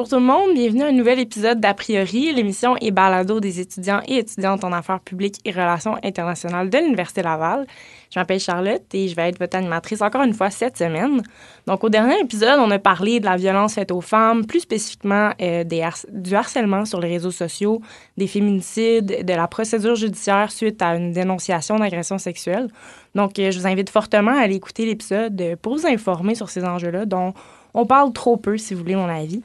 bonjour tout le monde. Bienvenue à un nouvel épisode d'A priori, l'émission et balado des étudiants et étudiantes en affaires publiques et relations internationales de l'Université Laval. Je m'appelle Charlotte et je vais être votre animatrice encore une fois cette semaine. Donc, au dernier épisode, on a parlé de la violence faite aux femmes, plus spécifiquement euh, du harcèlement sur les réseaux sociaux, des féminicides, de la procédure judiciaire suite à une dénonciation d'agression sexuelle. Donc, euh, je vous invite fortement à aller écouter l'épisode pour vous informer sur ces enjeux-là dont on parle trop peu, si vous voulez mon avis.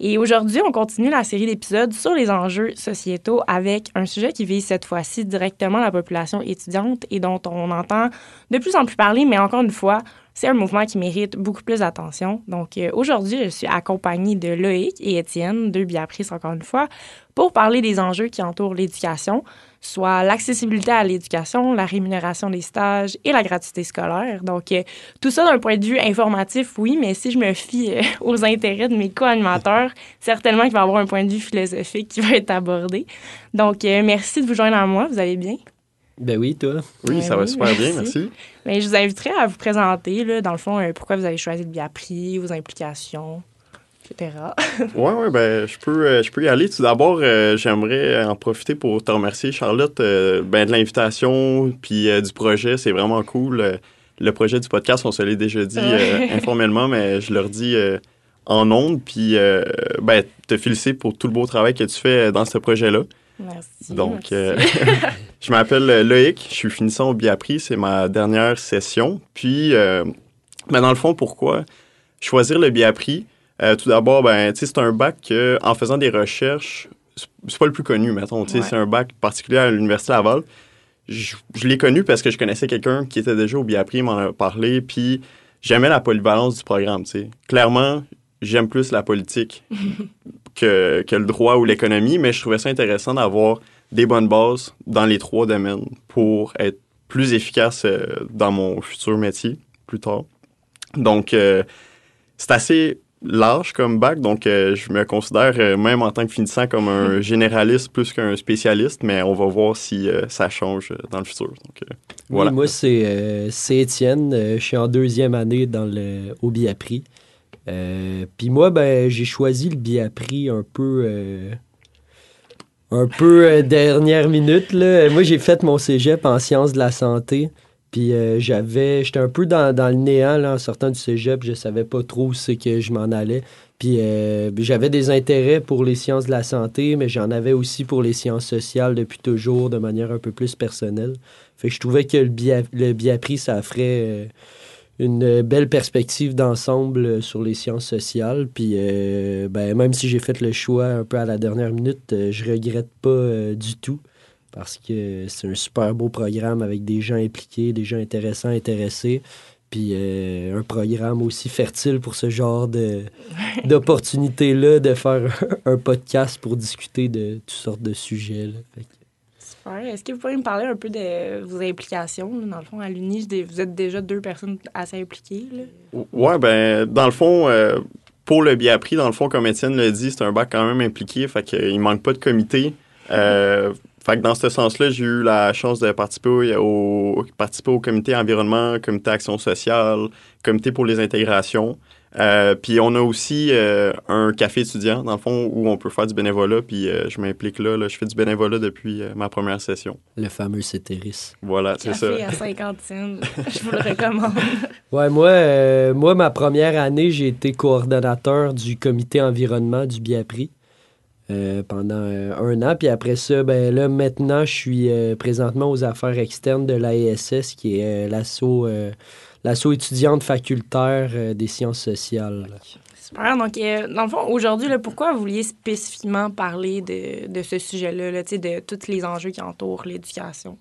Et aujourd'hui, on continue la série d'épisodes sur les enjeux sociétaux avec un sujet qui vise cette fois-ci directement la population étudiante et dont on entend de plus en plus parler, mais encore une fois, c'est un mouvement qui mérite beaucoup plus d'attention. Donc euh, aujourd'hui, je suis accompagnée de Loïc et Étienne, deux biaprices encore une fois, pour parler des enjeux qui entourent l'éducation, soit l'accessibilité à l'éducation, la rémunération des stages et la gratuité scolaire. Donc euh, tout ça d'un point de vue informatif, oui, mais si je me fie euh, aux intérêts de mes co-animateurs, certainement qu'il va y avoir un point de vue philosophique qui va être abordé. Donc merci de vous joindre à moi. Vous allez bien? Ben oui, toi. Oui, ben ça va super bien, merci. Mais je vous inviterai à vous présenter, là, dans le fond, euh, pourquoi vous avez choisi le Biapri, vos implications, etc. oui, oui, ben, je peux, euh, je peux y aller. Tout d'abord, euh, j'aimerais en profiter pour te remercier, Charlotte, ben, de l'invitation, puis du projet. C'est vraiment cool. le projet du podcast, on se l'est déjà dit informellement, mais je leur dis en ondes. Puis, ben, te féliciter pour tout le beau travail que tu fais dans ce projet-là. Merci. Donc, euh, je m'appelle Loïc, je suis finissant au Biapri, c'est ma dernière session. Puis, euh, ben, dans le fond, pourquoi choisir le Biapri? Euh, tout d'abord, ben, c'est un bac que, en faisant des recherches, c'est pas le plus connu, mettons. C'est un bac particulier à l'Université Laval. Je, l'ai connu parce que je connaissais quelqu'un qui était déjà au Biapri, m'en a parlé, puis j'aimais la polyvalence du programme. Clairement, j'aime plus la politique que, le droit ou l'économie, mais je trouvais ça intéressant d'avoir des bonnes bases dans les trois domaines pour être plus efficace euh, dans mon futur métier plus tard. Donc, euh, c'est assez large comme bac, donc euh, je me considère même en tant que finissant comme un généraliste plus qu'un spécialiste, mais on va voir si ça change dans le futur. Donc, voilà. moi, c'est Étienne. je suis en deuxième année dans le, au BIAPRI. Euh, puis moi, ben, j'ai choisi le Biapri un peu. Euh, un peu euh, dernière minute. Là. Moi, j'ai fait mon cégep en sciences de la santé. Puis j'avais. J'étais un peu dans, le néant là, en sortant du cégep. Je savais pas trop où que je m'en allais. Puis j'avais des intérêts pour les sciences de la santé, mais j'en avais aussi pour les sciences sociales depuis toujours, de manière un peu plus personnelle. Fait que je trouvais que le, le Biapri, ça ferait une belle perspective d'ensemble euh, sur les sciences sociales. Puis, euh, ben, même si j'ai fait le choix un peu à la dernière minute, euh, je regrette pas du tout parce que c'est un super beau programme avec des gens impliqués, des gens intéressants, intéressés. Puis un programme aussi fertile pour ce genre de, d'opportunités-là, de faire un, podcast pour discuter de toutes sortes de sujets. Là. Est-ce que vous pourriez me parler un peu de vos implications? Dans le fond, à l'UNI, vous êtes déjà deux personnes assez impliquées. Oui, ben, dans le fond, euh, pour le Biapri, dans le fond, comme Étienne l'a dit, c'est un bac quand même impliqué, fait qu'il ne manque pas de comité. Euh, fait que dans ce sens-là, j'ai eu la chance de participer au, participer au comité environnement, comité action sociale, comité pour les intégrations. Euh, puis on a aussi euh, un café étudiant, dans le fond, où on peut faire du bénévolat. Puis euh, je m'implique là, Je fais du bénévolat depuis ma première session. Le fameux Cétéris. Voilà, c'est ça. Café à 50 cents. je vous le recommande. ouais, moi, moi, ma première année, j'ai été coordonnateur du comité environnement du Biapri. Pendant un an. Puis après ça, ben là, maintenant, je suis présentement aux affaires externes de l'AESS, qui est l'assaut l'assaut étudiante facultaire euh, des sciences sociales. Super. Donc, euh, dans le fond, aujourd'hui, pourquoi vous vouliez spécifiquement parler de, ce sujet-là, là, de tous les enjeux qui entourent l'éducation?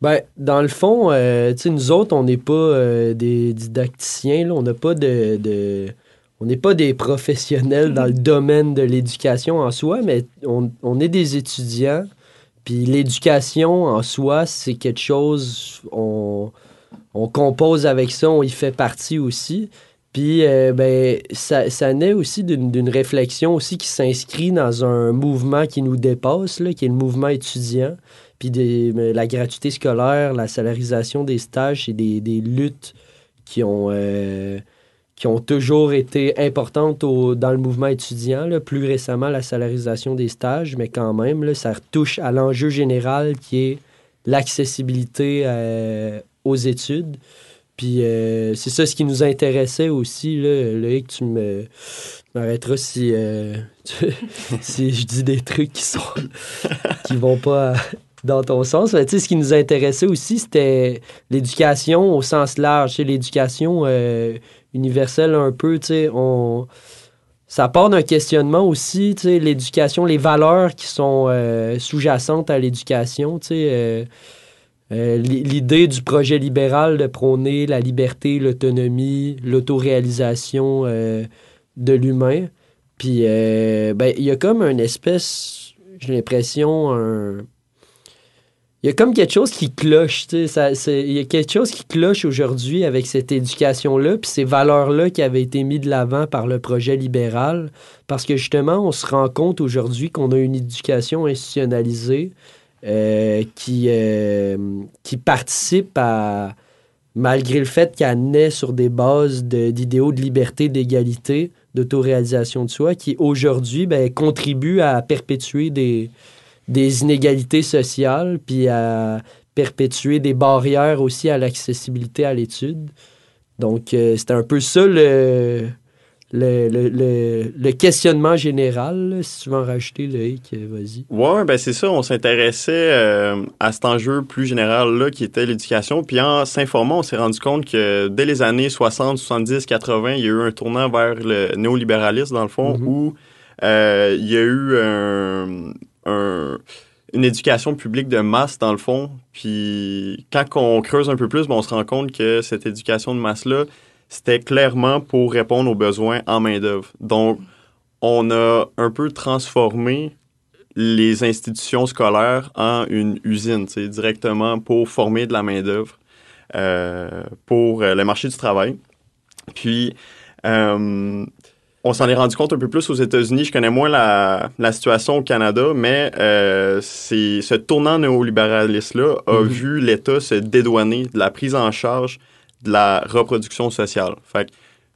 Ben, dans le fond, euh, nous autres, on n'est pas des didacticiens, là, on n'a pas de, on n'est pas des professionnels dans le domaine de l'éducation en soi, mais on, on est des étudiants. Puis l'éducation en soi, c'est quelque chose, on, on compose avec ça, on y fait partie aussi. Puis, euh, ben, ça, ça, naît aussi d'une réflexion aussi qui s'inscrit dans un mouvement qui nous dépasse, là, qui est le mouvement étudiant. Puis des, ben, la gratuité scolaire, la salarisation des stages, c'est des, luttes qui ont, euh, qui ont toujours été importantes dans le mouvement étudiant. Plus récemment, la salarisation des stages, mais quand même, ça touche à l'enjeu général qui est l'accessibilité euh, aux études. Puis euh, c'est ça ce qui nous intéressait aussi. Là, Loïc, tu me m'arrêteras si, euh, si je dis des trucs qui sont qui vont pas dans ton sens. Mais tu sais, ce qui nous intéressait aussi, c'était l'éducation au sens large. L'éducation universelle un peu. tu sais, On, ça part d'un questionnement aussi, tu sais, l'éducation, les valeurs qui sont euh, sous-jacentes à l'éducation. tu sais, euh, euh, l'i- L'idée du projet libéral de prôner la liberté, l'autonomie, l'autoréalisation de l'humain. Puis, ben, il y a comme une espèce, j'ai l'impression, un... Il y a comme quelque chose qui cloche, tu sais, il y a quelque chose qui cloche aujourd'hui avec cette éducation-là, puis ces valeurs-là qui avaient été mises de l'avant par le projet libéral, parce que justement, on se rend compte aujourd'hui qu'on a une éducation institutionnalisée euh, qui, euh, qui participe à, malgré le fait qu'elle naît sur des bases de- d'idéaux de, liberté, d'égalité, d'autoréalisation de soi, qui aujourd'hui ben, contribue à perpétuer des, des inégalités sociales, puis à perpétuer des barrières aussi à l'accessibilité à l'étude. Donc, euh, c'est un peu ça le, le, le, le- le questionnement général. là. Si tu veux en rajouter, Loïc, euh, vas-y. Ouais, ben c'est ça. On s'intéressait euh, à cet enjeu plus général-là qui était l'éducation. Puis en s'informant, on s'est rendu compte que dès les années 60, 70, 80, il y a eu un tournant vers le néolibéralisme, dans le fond, Mhm. où euh, il y a eu un- un- une éducation publique de masse, dans le fond. Puis quand on creuse un peu plus, ben, on se rend compte que cette éducation de masse-là, c'était clairement pour répondre aux besoins en main-d'œuvre. Donc, on a un peu transformé les institutions scolaires en une usine, directement pour former de la main-d'œuvre euh, pour euh, le marché du travail. Puis, euh, on s'en est rendu compte un peu plus aux États-Unis. Je connais moins la, la situation au Canada, mais euh, ce tournant néolibéraliste-là a Mhm. vu l'État se dédouaner de la prise en charge de la reproduction sociale. Fait que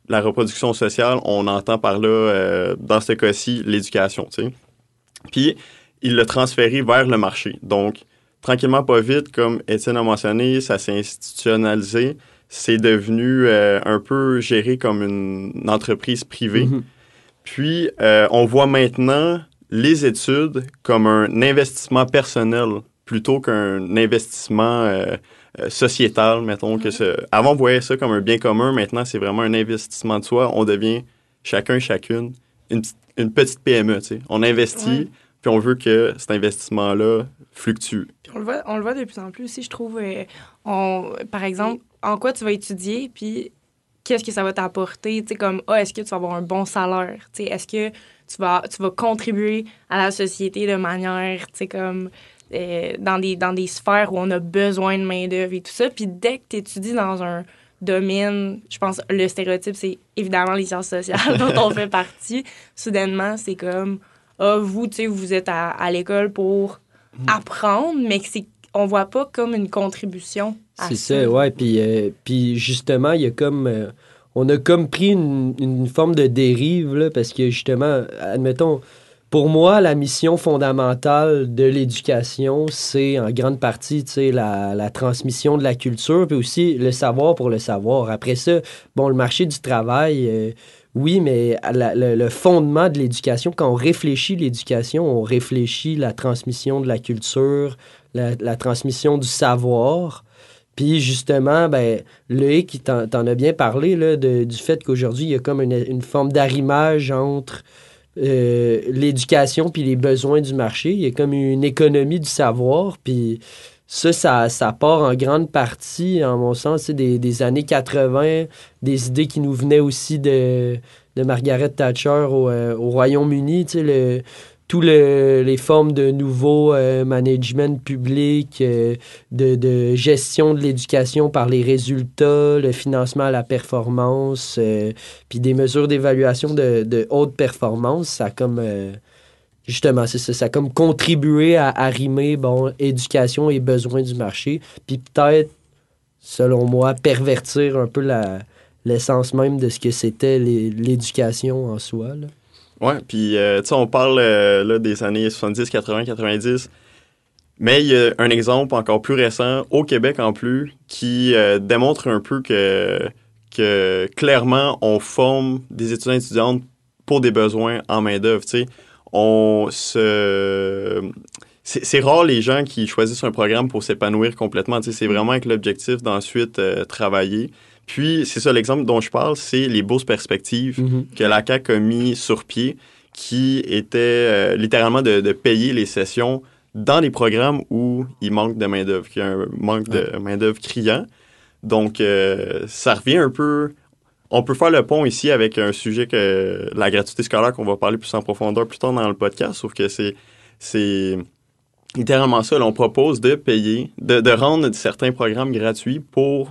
la reproduction sociale, on entend par là, euh, dans ce cas-ci, l'éducation. Puis, il l'a transféré vers le marché. Donc, tranquillement, pas vite, comme Étienne a mentionné, ça s'est institutionnalisé. C'est devenu euh, un peu géré comme une, entreprise privée. Mhm. Puis, euh, on voit maintenant les études comme un investissement personnel plutôt qu'un investissement euh, sociétal, mettons. que ce... Avant, on voyait ça comme un bien commun. Maintenant, c'est vraiment un investissement de soi. On devient chacun, chacune, une, petite- une petite PME. tu sais. On investit, Ouais. puis on veut que cet investissement-là fluctue. Puis on le voit, on le voit de plus en plus aussi, je trouve. on, par exemple, en quoi tu vas étudier, puis qu'est-ce que ça va t'apporter? Tu sais, comme, ah, est-ce que tu vas avoir un bon salaire? Tu sais, est-ce que tu vas, tu vas contribuer à la société de manière, tu sais, comme, euh, dans, des, dans des sphères où on a besoin de main-d'œuvre et tout ça. Puis dès que tu étudies dans un domaine, je pense, le stéréotype, c'est évidemment les sciences sociales dont on fait partie. Soudainement, c'est comme, ah, vous, tu sais, vous êtes à, à l'école pour apprendre, mais que c'est on voit pas comme une contribution à C'est ça, ouais. Puis, euh, puis justement, il y a comme. euh, on a comme pris une, une forme de dérive, là, parce que justement, admettons, pour moi, la mission fondamentale de l'éducation, c'est en grande partie, tu sais, la, la transmission de la culture, puis aussi le savoir pour le savoir. Après ça, bon, le marché du travail, euh, oui, mais à la- le, le fondement de l'éducation, quand on réfléchit l'éducation, on réfléchit la transmission de la culture, la, transmission du savoir. Puis justement, ben, Loïc, t'en t'en as bien parlé là, du fait qu'aujourd'hui, il y a comme une, une forme d'arrimage entre euh, l'éducation puis les besoins du marché. Il y a comme une économie du savoir. Puis ça, ça, ça part en grande partie, en mon sens, c'est des, des années 80, des idées qui nous venaient aussi de, de Margaret Thatcher au, euh, au Royaume-Uni, tu sais, tous le- les formes de nouveau euh, management public, euh, de, de gestion de l'éducation par les résultats, le financement à la performance, euh, puis des mesures d'évaluation de, de haute performance, ça a comme justement c'est ça, ça a comme contribué à arrimer bon éducation et besoins du marché, puis peut-être selon moi pervertir un peu l'essence même de ce que c'était l'éducation en soi. Là. Ouais, puis euh, tu sais, on parle euh, là, des années 70, 80, 90. Mais il y a un exemple encore plus récent, au Québec en plus, qui euh, démontre un peu que, que clairement, on forme des étudiants et étudiantes pour des besoins en main-d'œuvre. On se. C'est rare les gens qui choisissent un programme pour s'épanouir complètement. C'est vraiment avec l'objectif d'ensuite travailler. Puis, c'est ça, l'exemple dont je parle, c'est les bourses perspectives Mhm. que la CAQ a mis sur pied, qui était euh, littéralement de, de payer les sessions dans les programmes où il manque de main-d'œuvre, qu'il y a un manque de main-d'œuvre criant. Donc, euh, ça revient un peu. On peut faire le pont ici avec un sujet que la gratuité scolaire qu'on va parler plus en profondeur plus tard dans le podcast, sauf que c'est c'est littéralement ça. là, on propose de payer, de, de rendre certains programmes gratuits pour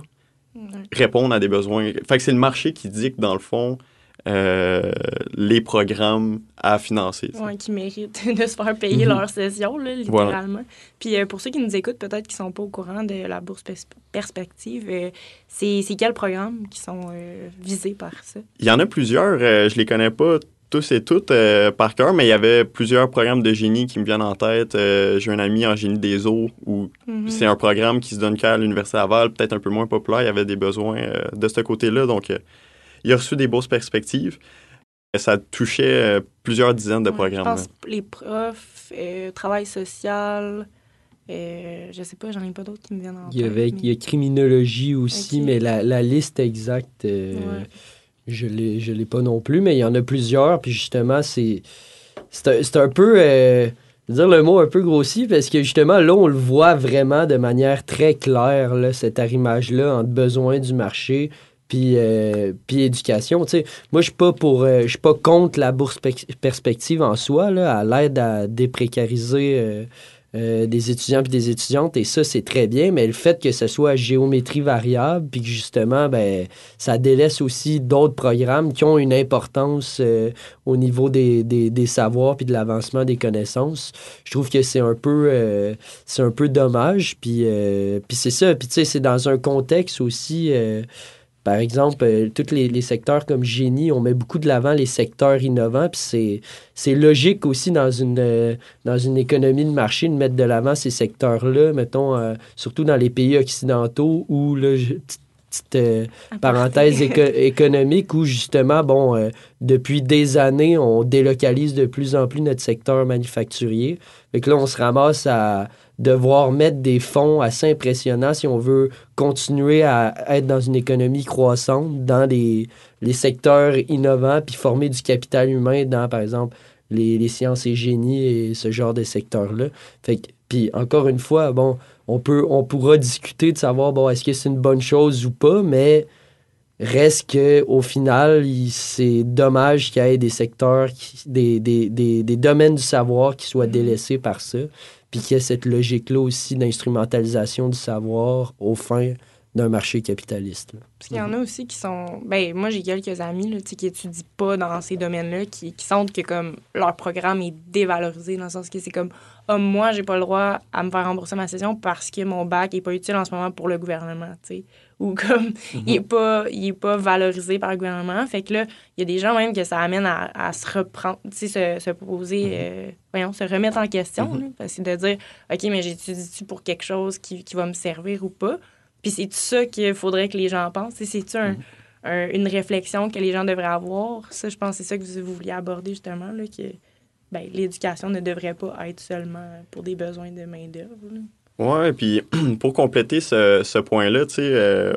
répondre à des besoins. Fait que c'est le marché qui dicte, dans le fond, euh, les programmes à financer. Ouais, qui méritent de se faire payer Mhm. leur session, là, littéralement. Puis euh, pour ceux qui nous écoutent, peut-être qui sont pas au courant de la bourse pers- perspective, euh, c'est quels programmes qui sont visés par ça? Il y en a plusieurs, je les connais pas tous et toutes euh, par cœur, mais il y avait plusieurs programmes de génie qui me viennent en tête. Euh, J'ai un ami en génie des eaux où Mhm. c'est un programme qui se donne qu'à l'Université Laval, peut-être un peu moins populaire. Il y avait des besoins euh, de ce côté-là. Donc, euh, il a reçu des bourses perspectives. Ça touchait euh, plusieurs dizaines de Ouais, programmes. Je pense là. les profs, euh, travail social, euh, je sais pas, j'en ai pas d'autres qui me viennent en Il y, tête. avait, mais- il y a criminologie aussi, mais la, la liste exacte, euh, Ouais. Je l'ai je l'ai pas non plus, mais il y en a plusieurs. Puis justement, c'est c'est un, c'est un peu, euh, dire le mot un peu grossi, parce que justement, là, on le voit vraiment de manière très claire, là, cet arrimage-là entre besoin du marché puis, euh, puis éducation. Moi, je suis pas pour, euh, je suis pas contre la bourse pec- perspective en soi, là, à l'aide à déprécariser euh, des étudiants puis des étudiantes, et ça, c'est très bien, mais le fait que ce soit géométrie variable, puis que justement, ben, ça délaisse aussi d'autres programmes qui ont une importance euh, au niveau des, savoirs puis de l'avancement des connaissances. Je trouve que c'est un peu euh, c'est un peu dommage. Puis, puis c'est ça. Puis tu sais, c'est dans un contexte aussi. Par exemple, euh, tous les, les secteurs comme génie, on met beaucoup de l'avant les secteurs innovants. Puis c'est, logique aussi dans une, euh, dans une économie de marché de mettre de l'avant ces secteurs-là, mettons, euh, surtout dans les pays occidentaux où, là, je- petite- petite, euh, parenthèse éco- économique où justement, bon, euh, depuis des années, on délocalise de plus en plus notre secteur manufacturier. Fait que là, on se ramasse à devoir mettre des fonds assez impressionnants si on veut continuer à être dans une économie croissante, dans les, les secteurs innovants, puis former du capital humain dans, par exemple, les, les sciences et génies et ce genre de secteurs-là. Fait que, puis encore une fois, bon, on, peut, on pourra discuter de savoir, bon, est-ce que c'est une bonne chose ou pas, mais reste que au final, c'est dommage qu'il y ait des secteurs, qui- des, des, des, des domaines du savoir qui soient Mhm. délaissés par ça, puis qu'il y ait cette logique-là aussi d'instrumentalisation du savoir aux fins d'un marché capitaliste. Parce qu'il y en a aussi qui sont. Ben, moi, j'ai quelques amis là, qui étudient pas dans ces domaines-là, qui, sentent que comme leur programme est dévalorisé, dans le sens que c'est comme Ah, moi, j'ai pas le droit à me faire rembourser ma session parce que mon bac est pas utile en ce moment pour le gouvernement. Ou comme il, est pas, il est pas valorisé par le gouvernement. Fait que là, il y a des gens même que ça amène à, à se reprendre, tu sais, se, se poser, euh, voyons, se remettre en question. là. Parce que de dire OK, mais j'étudie-tu pour quelque chose qui, qui va me servir ou pas? Puis c'est ça qu'il faudrait que les gens pensent. C'est-tu un- un- une réflexion que les gens devraient avoir? Ça, je pense que c'est ça que vous, vous vouliez aborder justement, là, que ben, l'éducation ne devrait pas être seulement pour des besoins de main-d'œuvre. Ouais, puis pour compléter ce, ce point-là, tu sais, euh,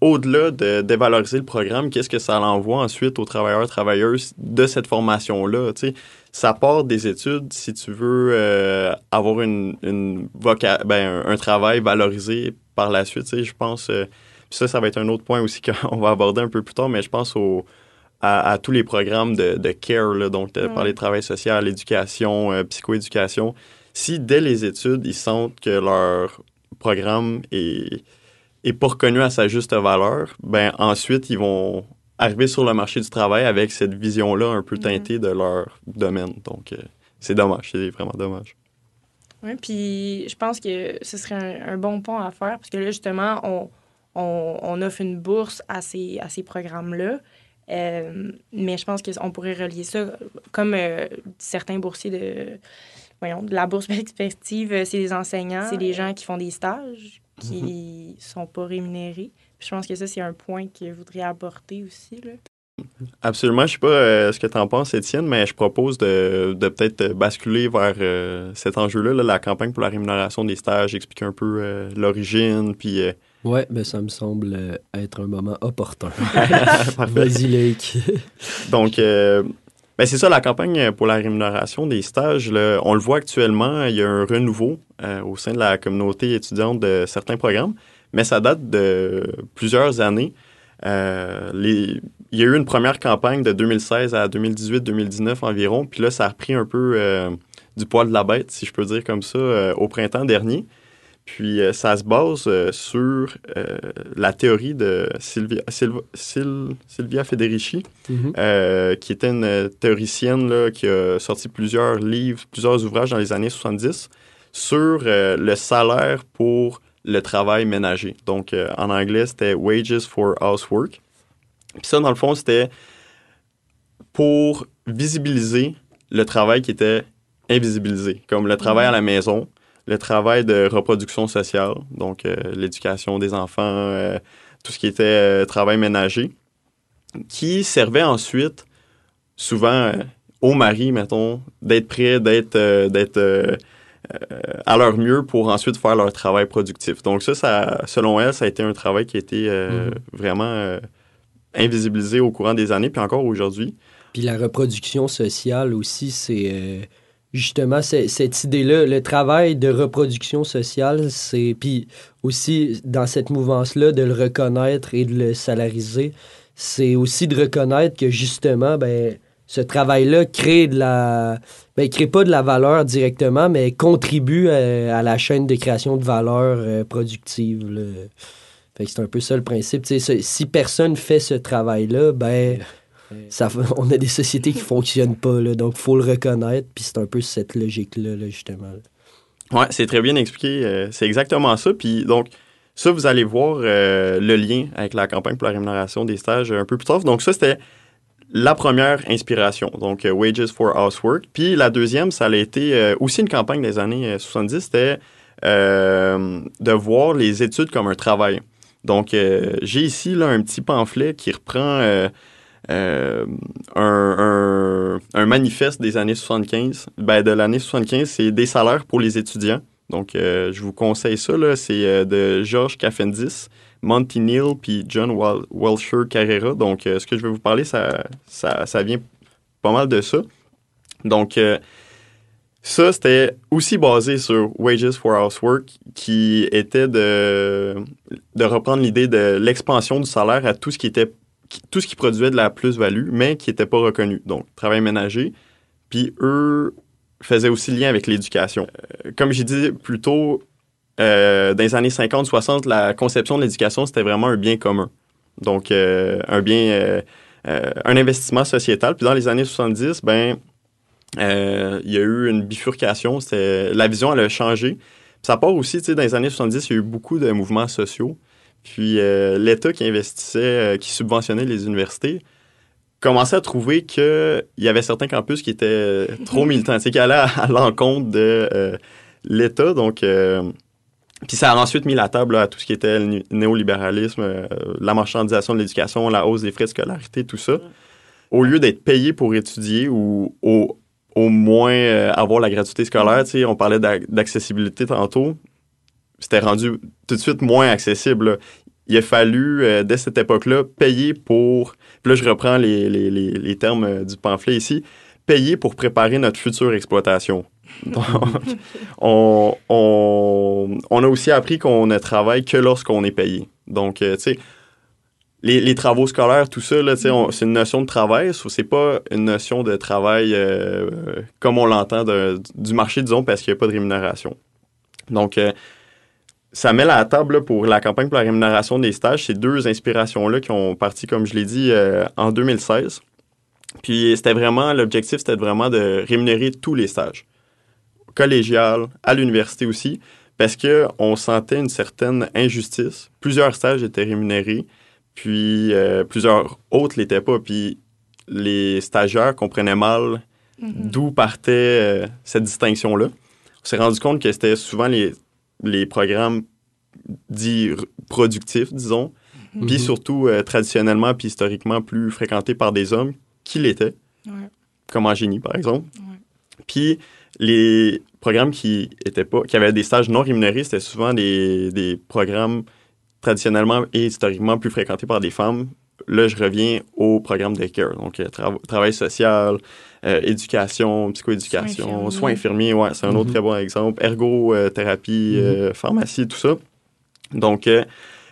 au-delà de dévaloriser le programme, qu'est-ce que ça l'envoie ensuite aux travailleurs, travailleuses de cette formation-là? Tu sais, ça part des études si tu veux euh, avoir une, une voca ben, un, un travail valorisé par la suite. Tu sais, je pense, euh, puis ça, ça va être un autre point aussi qu'on va aborder un peu plus tard, mais je pense au, à, à tous les programmes de, de care, là, donc de Ouais. parler de travail social, éducation, euh, psychoéducation. Si dès les études, ils sentent que leur programme est, est pas reconnu à sa juste valeur, ben ensuite, ils vont arriver sur le marché du travail avec cette vision-là un peu teintée de leur domaine. Donc, euh, c'est dommage, c'est vraiment dommage. Oui, puis je pense que ce serait un, un bon pont à faire parce que là, justement, on, on, on offre une bourse à ces, à ces programmes-là. Euh, mais je pense qu'on pourrait relier ça comme euh, certains boursiers de, voyons, de la bourse perspective, euh, c'est des enseignants, c'est des gens qui font des stages, qui ne sont pas rémunérés. Puis je pense que ça, c'est un point que je voudrais apporter aussi. Là. Absolument. Je sais pas euh, ce que tu en penses, Étienne, mais je propose de, de peut-être basculer vers euh, cet enjeu-là, là, la campagne pour la rémunération des stages, expliquer un peu euh, l'origine, puis... euh, Ouais, ben ça me semble être un moment opportun. Vas-y, Loïc. Donc, euh, ben c'est ça, la campagne pour la rémunération des stages, là, on le voit actuellement, il y a un renouveau euh, au sein de la communauté étudiante de certains programmes, mais ça date de plusieurs années. Euh, les- il y a eu une première campagne de 2016 à 2018-2019 environ, puis là, ça a repris un peu euh, du poil de la bête, si je peux dire comme ça, euh, au printemps dernier. Puis euh, ça se base euh, sur euh, la théorie de Sylvia, Federici, Mhm. qui était une théoricienne là, qui a sorti plusieurs livres, plusieurs ouvrages dans les années 70 sur le salaire pour le travail ménager. Donc, en anglais, c'était Wages for Housework. Puis ça, dans le fond, c'était pour visibiliser le travail qui était invisibilisé, comme le travail à la maison, le travail de reproduction sociale, donc euh, l'éducation des enfants, euh, tout ce qui était euh, travail ménager, qui servait ensuite souvent euh, au mari, mettons, d'être prêt, d'être d'être à leur mieux pour ensuite faire leur travail productif. Donc ça, ça selon elle, ça a été un travail qui a été Mhm. vraiment invisibilisé au courant des années, puis encore aujourd'hui. Puis la reproduction sociale aussi, c'est justement cette idée-là, le travail de reproduction sociale, c'est puis aussi dans cette mouvance-là de le reconnaître et de le salariser, c'est aussi de reconnaître que justement, ben ce travail-là crée de la, ben crée pas de la valeur directement, mais contribue à, à la chaîne de création de valeur euh, productive. Fait que c'est un peu ça le principe. Si personne fait ce travail-là, ben on a des sociétés qui fonctionnent pas, là, donc faut le reconnaître, puis c'est un peu cette logique-là, là, justement. Ouais, c'est très bien expliqué. euh, c'est exactement ça. Puis donc, ça, vous allez voir euh, le lien avec la campagne pour la rémunération des stages un peu plus tard. Donc, ça, c'était la première inspiration, donc euh, Wages for Housework. Puis la deuxième, ça a été aussi une campagne des années euh, 70, c'était de voir les études comme un travail. Donc, j'ai ici là, un petit pamphlet qui reprend euh, un, un- manifeste des années 75. Ben, de l'année 75, c'est des salaires pour les étudiants. Donc, euh, je vous conseille ça. là. C'est euh, de George Caffendis, Monty Neal puis John Welcher Carrera. Donc, ce que je vais vous parler, ça, ça, ça vient pas mal de ça. Donc, ça, c'était aussi basé sur Wages for Housework, qui était de, de reprendre l'idée de l'expansion du salaire à tout ce qui était tout ce qui produisait de la plus-value, mais qui n'était pas reconnu. Donc, travail ménager. Puis eux faisaient aussi lien avec l'éducation. Euh, comme j'ai dit plus tôt, euh, dans les années 50-60, la conception de l'éducation, c'était vraiment un bien commun. Donc, euh, un bien, un investissement sociétal. Puis dans les années 70, ben, il y a eu une bifurcation. La vision, elle a changé. Puis ça part aussi, tu sais, dans les années 70, il y a eu beaucoup de mouvements sociaux. Puis euh, l'État qui investissait, euh, qui subventionnait les universités, commençait à trouver qu'il y avait certains campus qui étaient trop militants, qui allaient à, à l'encontre de euh, l'État. Donc, euh, puis ça a ensuite mis la table là, à tout ce qui était le néolibéralisme, euh, la marchandisation de l'éducation, la hausse des frais de scolarité, tout ça. Au lieu d'être payé pour étudier ou au, au moins euh, avoir la gratuité scolaire, on parlait d'ac- d'accessibilité tantôt, c'était rendu tout de suite moins accessible. là. Il a fallu, euh, dès cette époque-là, payer pour... Puis là, je reprends les, les- les- les termes euh, du pamphlet ici. Payer pour préparer notre future exploitation. Donc, on, on, on a aussi appris qu'on ne travaille que lorsqu'on est payé. Donc, euh, tu sais, les, les travaux scolaires, tout ça, c'est une notion de travail, c'est pas une notion de travail euh, comme on l'entend du marché, disons, parce qu'il n'y a pas de rémunération. Donc, euh, ça met la table là, pour la campagne pour la rémunération des stages. Ces deux inspirations-là qui ont parti, comme je l'ai dit, euh, en 2016. Puis c'était vraiment, l'objectif, c'était vraiment de rémunérer tous les stages. Collégial, à l'université aussi. parce qu'on sentait une certaine injustice. Plusieurs stages étaient rémunérés, puis euh, plusieurs autres l'étaient pas. Puis les stagiaires comprenaient mal Mhm. d'où partait euh, cette distinction-là. On s'est rendu compte que c'était souvent les, les programmes dits productifs, disons, Mhm. puis surtout euh, traditionnellement puis historiquement plus fréquentés par des hommes qui l'étaient, Ouais. comme en génie, par exemple. Puis les programmes qui étaient pas, qui avaient des stages non rémunérés, c'était souvent des, des programmes traditionnellement et historiquement plus fréquentés par des femmes. Là, je reviens au programme de CARE, donc euh, tra- travail social, euh, éducation, psychoéducation, Soins soins infirmiers. ouais, c'est un autre Mhm. très bon exemple, ergothérapie, euh, pharmacie, tout ça. Donc, euh,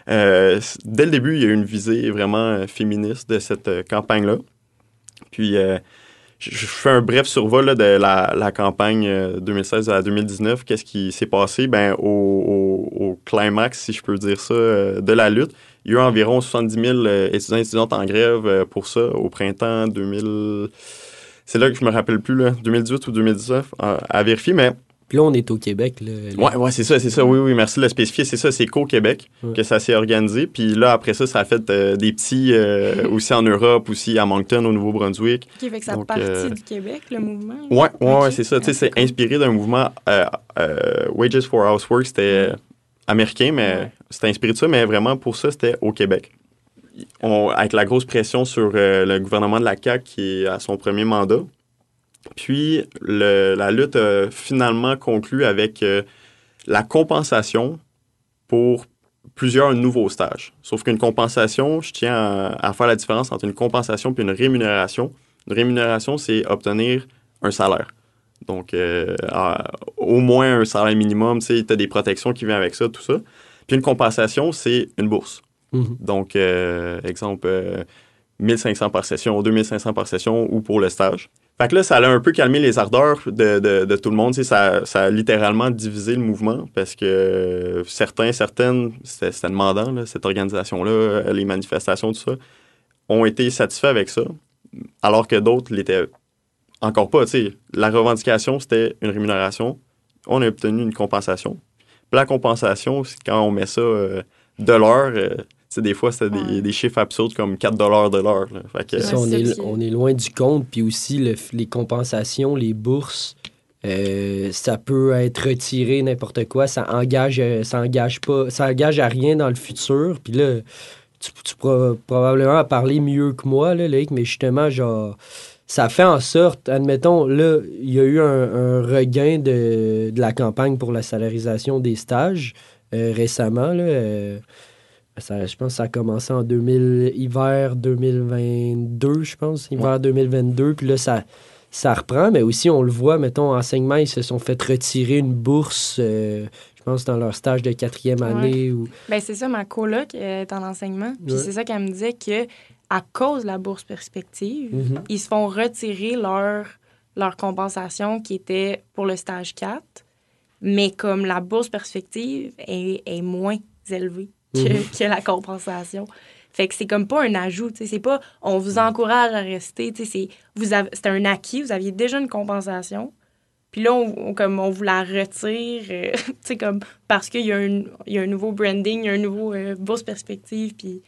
euh, dès le début, il y a eu une visée vraiment euh, féministe de cette euh, campagne-là. Puis, euh, je je fais un bref survol là, de la, la campagne euh, 2016 à 2019. Qu'est-ce qui s'est passé? Ben, au, au- au climax, si je peux dire ça, euh, de la lutte, il y a eu environ 70 000 euh, étudiants et étudiantes en grève euh, pour ça au printemps 2000. C'est là que je me rappelle plus, là, 2018 ou 2019, à, à vérifier, mais Puis là, on est au Québec. Là, Ouais, ouais, c'est ça, c'est ça. Oui, oui, merci de le spécifier. C'est ça, c'est qu'au Québec Ouais. que ça s'est organisé. Puis là, après ça, ça a fait euh, des petits euh, aussi en Europe, aussi à Moncton, au Nouveau-Brunswick. OK, fait que ça Donc, partit euh, du Québec, le mouvement. Ouais, ouais, c'est ça. Tu sais, Ah, c'est cool. inspiré d'un mouvement euh, euh, Wages for Housework, c'était euh, américain, mais Ouais. c'était inspiré de ça, mais vraiment pour ça, c'était au Québec. On- avec la grosse pression sur euh, le gouvernement de la CAQ qui est à son premier mandat. Puis le- la lutte a finalement conclu avec euh, la compensation pour plusieurs nouveaux stages. Sauf qu'une compensation, je tiens à, à faire la différence entre une compensation et une rémunération. Une rémunération, c'est obtenir un salaire. Donc, euh, à- au moins un salaire minimum, tu sais, as des protections qui viennent avec ça, tout ça. Puis une compensation, c'est une bourse. Mhm. Donc, euh, exemple, euh, 1500 par session, 2500 par session ou pour le stage. Fait que là, ça a un peu calmé les ardeurs de, de- de tout le monde. Ça, ça a littéralement divisé le mouvement parce que certains, certaines, c'était demandant, là, cette organisation-là, euh, les manifestations, tout ça, ont été satisfaits avec ça, alors que d'autres l'étaient encore pas. Tu sais, la revendication, c'était une rémunération. On a obtenu une compensation. Puis la compensation, quand on met ça euh, de l'heure, euh, tu sais, des fois, c'était des, Ouais. des chiffres absurdes comme 4 de l'heure. là. Fait que, Ça, on, est, on est loin du compte. Puis aussi, le- les compensations, les bourses, euh, ça peut être retiré n'importe quoi. Ça engage, euh, ça engage pas, ça engage à rien dans le futur. Puis là, tu, tu pourras probablement en parler mieux que moi, là, Loïc, mais justement, genre, ça fait en sorte, admettons, là, il y a eu un, un regain de, de la campagne pour la salarisation des stages euh, récemment, là. euh, ça, je pense que ça a commencé en 2000, hiver 2022, je pense, hiver 2022. Puis là, ça, ça reprend, mais aussi, on le voit, mettons, en enseignement, ils se sont fait retirer une bourse, euh, je pense, dans leur stage de quatrième Ouais. année. Ou... Ben, c'est ça, ma coloc est en enseignement. Puis Ouais. c'est ça qu'elle me disait que à cause de la bourse perspective, Mhm. ils se font retirer leur, leur compensation qui était pour le stage 4. Mais comme la bourse perspective est, est moins élevée que, Mhm. que la compensation. Fait que c'est comme pas un ajout, c'est pas on vous encourage à rester, c'est c'est un acquis, vous aviez déjà une compensation. Puis là on, on- comme on vous la retire, euh, comme parce qu'il y a un il y a un nouveau branding, il y a un nouveau euh, bourse perspective puis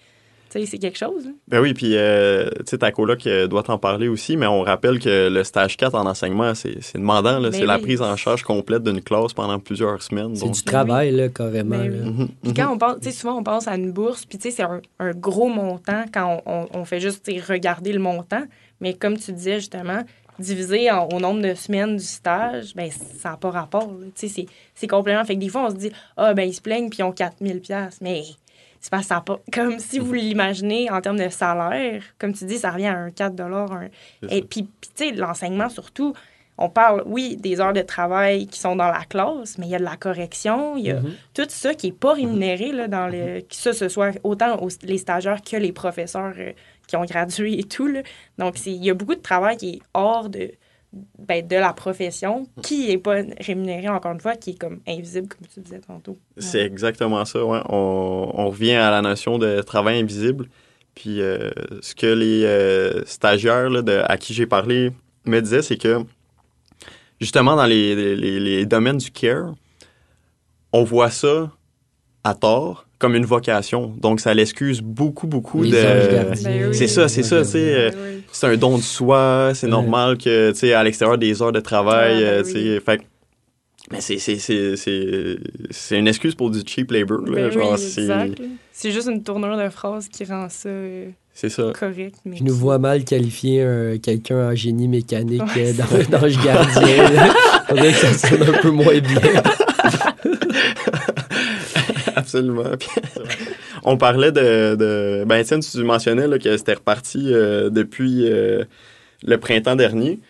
c'est quelque chose. hein. Ben oui, puis euh, tu sais, ta coloc euh, doit t'en parler aussi, mais on rappelle que le stage 4 en enseignement, c'est c'est demandant. là. Ben C'est la prise en charge complète d'une classe pendant plusieurs semaines. C'est du travail, là, carrément. Ben là. oui. Mhm, Puis mhm. quand on pense, tu sais, souvent on pense à une bourse, puis tu sais, c'est un, un gros montant quand on, on- on fait juste regarder le montant. Mais comme tu disais justement, divisé en- au nombre de semaines du stage, ben ça n'a pas rapport. là. Tu sais, c'est- c'est complément. Fait que des fois, on se dit, ah, ben ils se plaignent, puis ils ont 4000 pièces Mais c'est parce que ça a pas. Comme si vous l'imaginez en termes de salaire, comme tu dis, ça revient à un 4 un... Et puis, puis, tu sais, l'enseignement surtout, on parle, oui, des heures de travail qui sont dans la classe, mais il y a de la correction, il y a Mhm. tout ça qui n'est pas rémunéré là, dans le. Que ça, ce soit autant aux- les stagiaires que les professeurs euh, qui ont gradué et tout. Là. Donc, c'est- il y a beaucoup de travail qui est hors de, ben, de la profession, qui n'est pas rémunéré, encore une fois, qui est comme invisible, comme tu disais tantôt. C'est exactement ça, ouais. On, on revient à la notion de travail invisible. Puis euh, ce que les euh, stagiaires là, de- à qui j'ai parlé me disaient, c'est que justement dans les, les- les domaines du care, on voit ça à tort comme une vocation. Donc, ça l'excuse beaucoup, beaucoup Les de. Ben oui. C'est ça, c'est ça, tu sais. euh, Ben oui. c'est un don de soi, c'est normal que, tu sais, à l'extérieur des heures de travail, Ah, ben euh, tu sais, fait que- mais c'est, c'est, c'est, c'est, c'est une excuse pour du cheap labor, là, Ben genre, oui, c'est. C'est juste une tournure de phrase qui rend ça euh, c'est ça. correct. Mais Je nous vois mal qualifier un- quelqu'un en génie mécanique Ouais, euh, dans, dans le gardien. On dirait que ça sonne un peu moins bien. Absolument. Puis, on parlait de, de, ben, Étienne, tu mentionnais, là, que c'était reparti euh, depuis euh, le printemps dernier.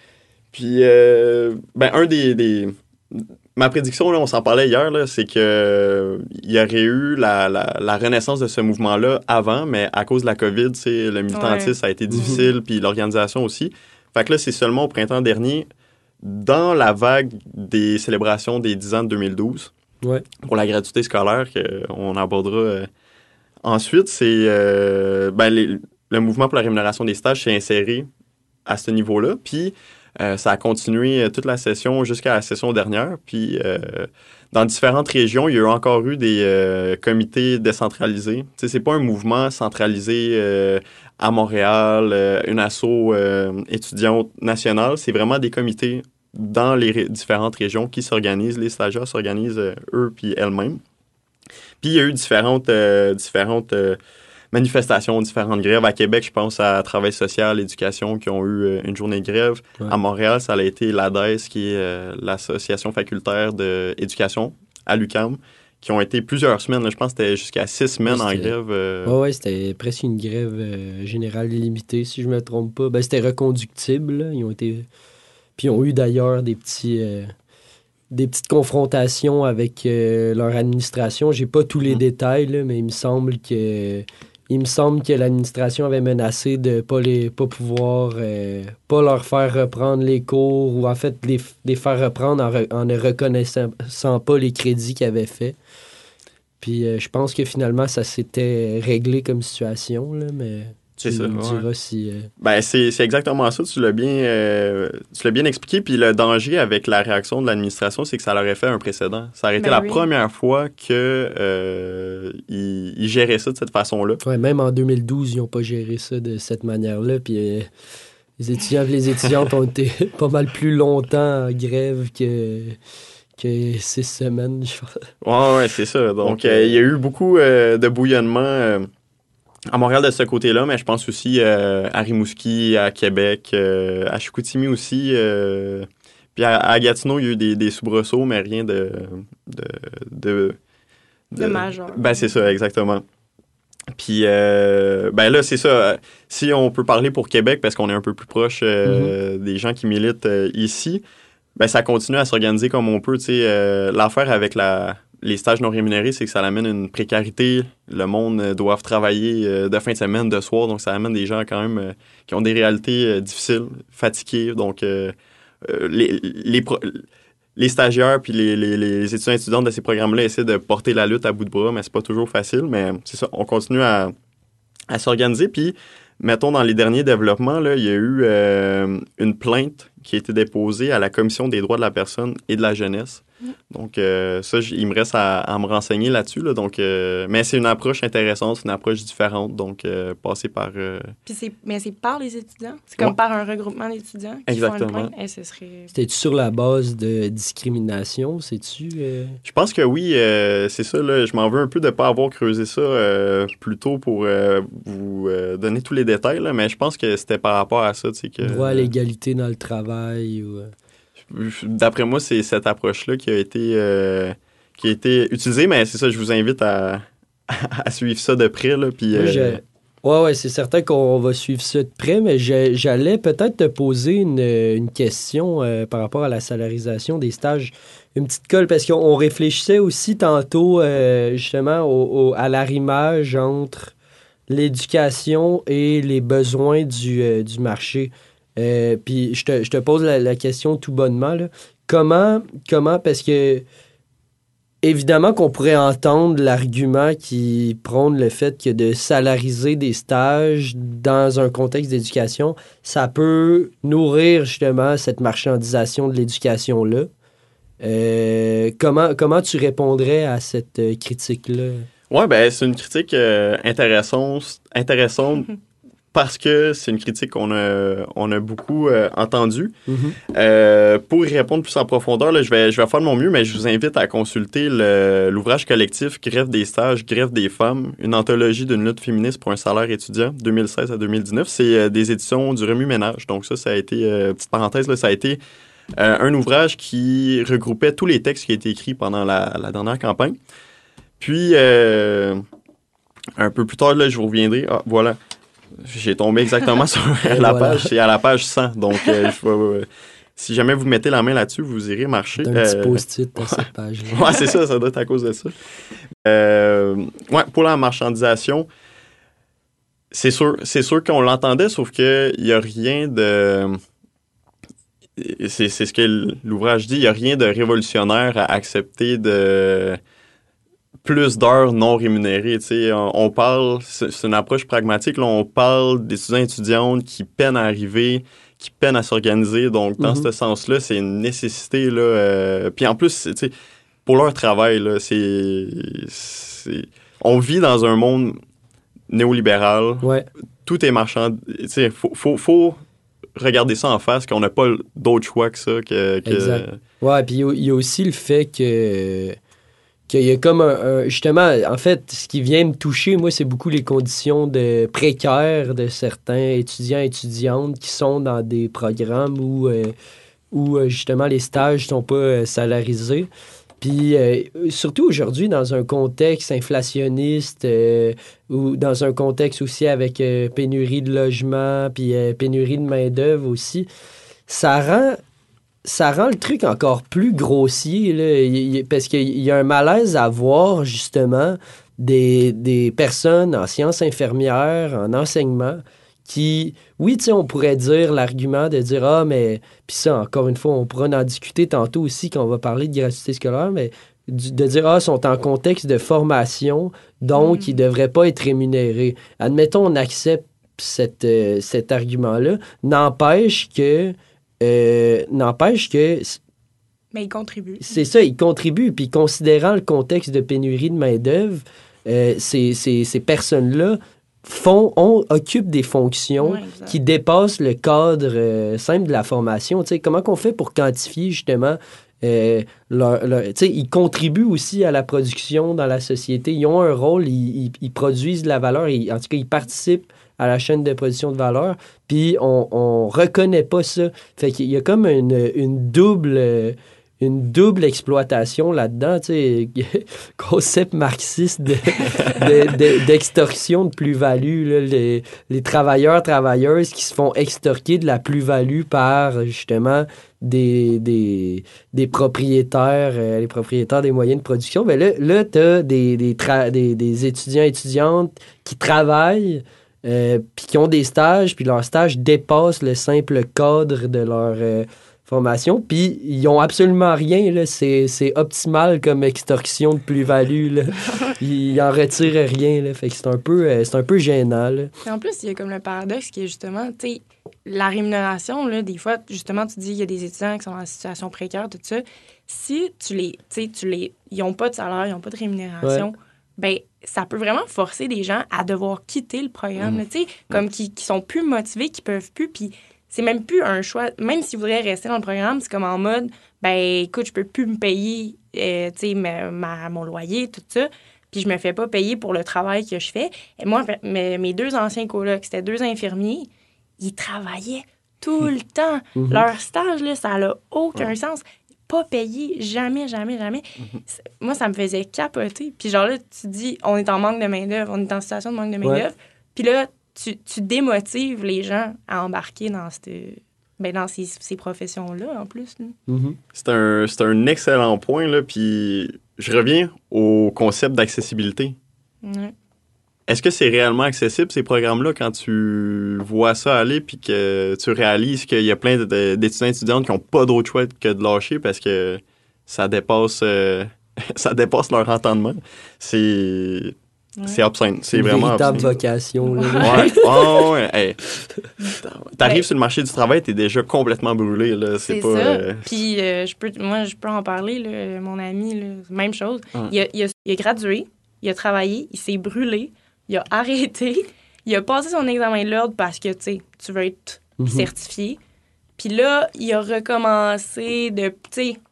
Puis, euh, ben, un des, des- Ma prédiction, là, on s'en parlait hier, là, c'est que il y aurait eu la, la, la renaissance de ce mouvement-là avant, mais à cause de la COVID, le militantisme Ouais. ça a été difficile, puis l'organisation aussi. Fait que là, c'est seulement au printemps dernier, dans la vague des célébrations des 10 ans de 2012, Pour la gratuité scolaire qu'on abordera euh, ensuite, c'est euh, ben, le mouvement pour la rémunération des stages s'est inséré à ce niveau-là. Puis euh, ça a continué toute la session jusqu'à la session dernière. Puis dans différentes régions, il y a eu encore eu des comités décentralisés. Sais, c'est pas un mouvement centralisé à Montréal, une asso étudiante nationale. C'est vraiment des comités dans les ré- différentes régions qui s'organisent. Les stagiaires s'organisent euh, eux puis elles-mêmes. Puis il y a eu différentes, euh, différentes euh, manifestations, différentes grèves. À Québec, je pense à Travail social, Éducation, qui ont eu une journée de grève. Ouais. À Montréal, ça a été l'ADES, qui est l'Association facultaire d'éducation à l'UQAM, qui ont été plusieurs semaines. là. je pense que c'était jusqu'à six semaines en grève. euh, Ouais, ouais, c'était presque une grève euh, générale illimitée, si je me trompe pas. Ben, c'était reconductible. là. Ils ont été. Puis ils ont eu d'ailleurs des petits. euh, des petites confrontations avec euh, leur administration. J'ai pas tous les Mm. détails, là, mais il me semble que il me semble que l'administration avait menacé de pas les pas pouvoir euh, pas leur faire reprendre les cours ou en fait les, les faire reprendre en, re- en ne reconnaissant pas les crédits qu'ils avaient fait. Puis euh, je pense que finalement ça s'était réglé comme situation là, mais tu C'est ça, me ouais. diras si euh, Ben, c'est c'est exactement ça. Tu l'as bien, euh, tu l'as bien expliqué. Puis le danger avec la réaction de l'administration, c'est que ça leur aurait fait un précédent. Ça aurait été Ben la oui. première fois que euh, ils, géraient ça de cette façon-là. Ouais, même en 2012, ils n'ont pas géré ça de cette manière-là. Puis euh, les étudiants et les étudiantes ont été pas mal plus longtemps en grève que, que six semaines, je pense. Ouais, ouais, c'est ça. Donc, euh, il y a eu beaucoup euh, de bouillonnement euh, à Montréal de ce côté-là, mais je pense aussi euh, à Rimouski, à Québec, euh, à Chicoutimi aussi. euh, puis à, à Gatineau, il y a eu des, des soubresauts, mais rien de. de, de, De majeur. Ben, c'est ça, exactement. Puis, ben là, c'est ça. Si on peut parler pour Québec, parce qu'on est un peu plus proche euh, des gens qui militent ici, ben ça continue à s'organiser comme on peut. tu sais. L'affaire avec la, les stages non rémunérés, c'est que ça amène une précarité. Le monde euh, doit travailler euh, de fin de semaine, de soir, donc ça amène des gens quand même euh, qui ont des réalités difficiles, fatigués. Donc, les, les, stagiaires puis les, les, les étudiants et étudiantes de ces programmes-là essaient de porter la lutte à bout de bras, mais c'est pas toujours facile. Mais c'est ça, on continue à, à s'organiser. Puis, mettons, dans les derniers développements, là, il y a eu une plainte qui a été déposée à la Commission des droits de la personne et de la jeunesse. Donc, euh, ça, il me reste à, à me renseigner là-dessus. Là, donc, euh, mais c'est une approche intéressante, c'est une approche différente. Donc, euh, passer par... euh, Puis c'est, mais c'est par les étudiants? C'est comme Ouais. par un regroupement d'étudiants. Qui Exactement. Font une. Eh, ce serait... C'était-tu sur la base de discrimination, sais-tu? euh? Je pense que oui, euh, c'est ça. Là, je m'en veux un peu de ne pas avoir creusé ça euh, plus tôt pour euh, vous euh, donner tous les détails, là, mais je pense que c'était par rapport à ça. Que, Droit à l'égalité dans le travail ou... euh, D'après moi, c'est cette approche-là qui a été euh, qui a été utilisée, mais c'est ça, je vous invite à, à suivre ça de près. Là, puis, Moi, euh, Ouais, ouais, c'est certain qu'on va suivre ça de près, mais j'allais peut-être te poser une, une question euh, par rapport à la salarisation des stages. Une petite colle, parce qu'on réfléchissait aussi tantôt justement au, au- à l'arrimage entre l'éducation et les besoins du, du marché. Euh, Puis je te, je te pose la, la question tout bonnement. là. Comment, comment, parce que évidemment qu'on pourrait entendre l'argument qui prône le fait que de salariser des stages dans un contexte d'éducation, ça peut nourrir justement cette marchandisation de l'éducation-là. Euh, comment, comment tu répondrais à cette euh, critique-là? Ouais, ben c'est une critique euh, intéressante, intéressante parce que c'est une critique qu'on a, on a beaucoup euh, entendue. Mhm. Euh, pour y répondre plus en profondeur, là, je, vais, je vais faire de mon mieux, mais je vous invite à consulter l'ouvrage collectif Grève des stages, Grève des femmes, une anthologie d'une lutte féministe pour un salaire étudiant, 2016 à 2019. C'est euh, des éditions du Remue-Ménage. Donc ça, ça a été, petite parenthèse, là, ça a été un ouvrage qui regroupait tous les textes qui ont été écrits pendant la, la dernière campagne. Puis, un peu plus tard, là, je vous reviendrai. Ah, voilà. J'ai tombé exactement sur la voilà. page. C'est à la page 100. Donc, euh, je euh, si jamais vous mettez la main là-dessus, vous irez marcher. D'un petit Euh, post-it à cette page-là. Ouais, c'est ça, ça doit être à cause de ça. Euh, ouais, pour la marchandisation, c'est sûr, c'est sûr qu'on l'entendait, sauf qu'il n'y a rien de. C'est c'est ce que l'ouvrage dit, il n'y a rien de révolutionnaire à accepter de plus d'heures non rémunérées. On, on parle, c'est une approche pragmatique, là, on parle d'étudiants et étudiantes qui peinent à arriver, qui peinent à s'organiser. Donc, dans Mhm. ce sens-là, c'est une nécessité. Là, euh, puis en plus, pour leur travail, c'est, on vit dans un monde néolibéral. Ouais. Tout est marchand. Sais, faut, faut, faut regarder ça en face, qu'on n'a pas d'autre choix que ça. Que, que- Exact. Ouais, puis il y il y, a aussi le fait que qu'il y a comme un, justement en fait ce qui vient me toucher moi c'est beaucoup les conditions de précaires de certains étudiants et étudiantes qui sont dans des programmes où euh, où euh, justement les stages sont pas euh, salarisés. Puis surtout aujourd'hui dans un contexte inflationniste ou dans un contexte aussi avec pénurie de logement puis pénurie de main d'œuvre aussi ça rend ça rend le truc encore plus grossier, là, Il- il- parce qu'il y a un malaise à voir, justement, des, des personnes en sciences infirmières, en enseignement, qui, oui, tu sais, on pourrait dire l'argument de dire, ah, mais, puis ça, encore une fois, on pourra en discuter tantôt aussi quand on va parler de gratuité scolaire, mais de dire, ah, ils sont en contexte de formation, donc Mm. ils ne devraient pas être rémunérés. Admettons, on accepte cette, euh, cet argument-là, n'empêche que euh, n'empêche que Mais ils contribuent. c'est ça, ils contribuent. Puis considérant le contexte de pénurie de main-d'œuvre, euh, ces, ces- ces personnes-là font, des fonctions Ouais, qui dépassent le cadre euh, simple de la formation. Tu sais, comment qu'on fait pour quantifier justement euh, leur, leur- tu sais, ils contribuent aussi à la production dans la société. Ils ont un rôle, ils, ils- ils produisent de la valeur, ils- en tout cas, ils participent à la chaîne de production de valeur, puis on, on reconnaît pas ça. Fait qu'il y a comme une, double... une double exploitation là-dedans, tu sais, concept marxiste de- de- de- d'extorsion de, plus-value, les, travailleurs, travailleuses qui se font extorquer de la plus-value par, justement, des, des, propriétaires, euh, les propriétaires des moyens de production, ben là, là tu as des, des, des étudiants, étudiantes qui travaillent, euh, puis qui ont des stages, puis leurs stages dépassent le simple cadre de leur euh, formation, puis ils ont absolument rien, là. C'est, optimal comme extorsion de plus-value, là. Ils en retirent rien, là. Fait que c'est un peu, euh, c'est un peu gênant, là. En plus, il y a comme le paradoxe qui est justement, tu sais, la rémunération, là, des fois, justement, tu dis qu'il y a des étudiants qui sont en situation précaire, tout ça. Si tu les, tu sais, tu les, ils n'ont pas de salaire, ils n'ont pas de rémunération, ben ça peut vraiment forcer des gens à devoir quitter le programme, là, tu sais, comme qui, qui sont plus motivés, qui peuvent plus, puis c'est même plus un choix. Même s'ils voudraient rester dans le programme, c'est comme en mode, ben écoute, je peux plus me payer, euh, tu sais, ma, ma- mon loyer, tout ça puis je me fais pas payer pour le travail que je fais. Et moi, mes, mes deux anciens colocs, c'était deux infirmiers, ils travaillaient tout le temps. Mhm. Leur stage, là, ça n'a aucun sens. Pas payé, jamais, jamais, jamais. C'est- Moi, ça me faisait capoter. Puis genre là, tu dis, on est en manque de main-d'œuvre, on est en situation de manque de main-d'œuvre. Puis là, tu, tu démotives les gens à embarquer dans, cette, ben, dans ces, ces professions-là, en plus. Mhm. C'est un, c'est un excellent point, là. Puis je reviens au concept d'accessibilité. Ouais. Est-ce que c'est réellement accessible, ces programmes-là, quand tu vois ça aller puis que tu réalises qu'il y a plein d'étudiants et étudiantes qui n'ont pas d'autre choix que de lâcher parce que ça dépasse, euh, ça dépasse leur entendement? C'est c'est obscène. C'est Une vraiment véritable obscène. vocation. là. Ouais, ouais, ouais. Hey. T'arrives sur le marché du travail, t'es déjà complètement brûlé, là. C'est pas. ça. euh, Puis euh, je peux, moi, je peux en parler, là, mon ami, là, même chose. Ouais. Il, a, il, a, il a gradué, il a travaillé, il s'est brûlé, il a arrêté, il a passé son examen de l'ordre parce que, tu sais, tu veux être Mhm. certifié. Puis là, il a recommencé de,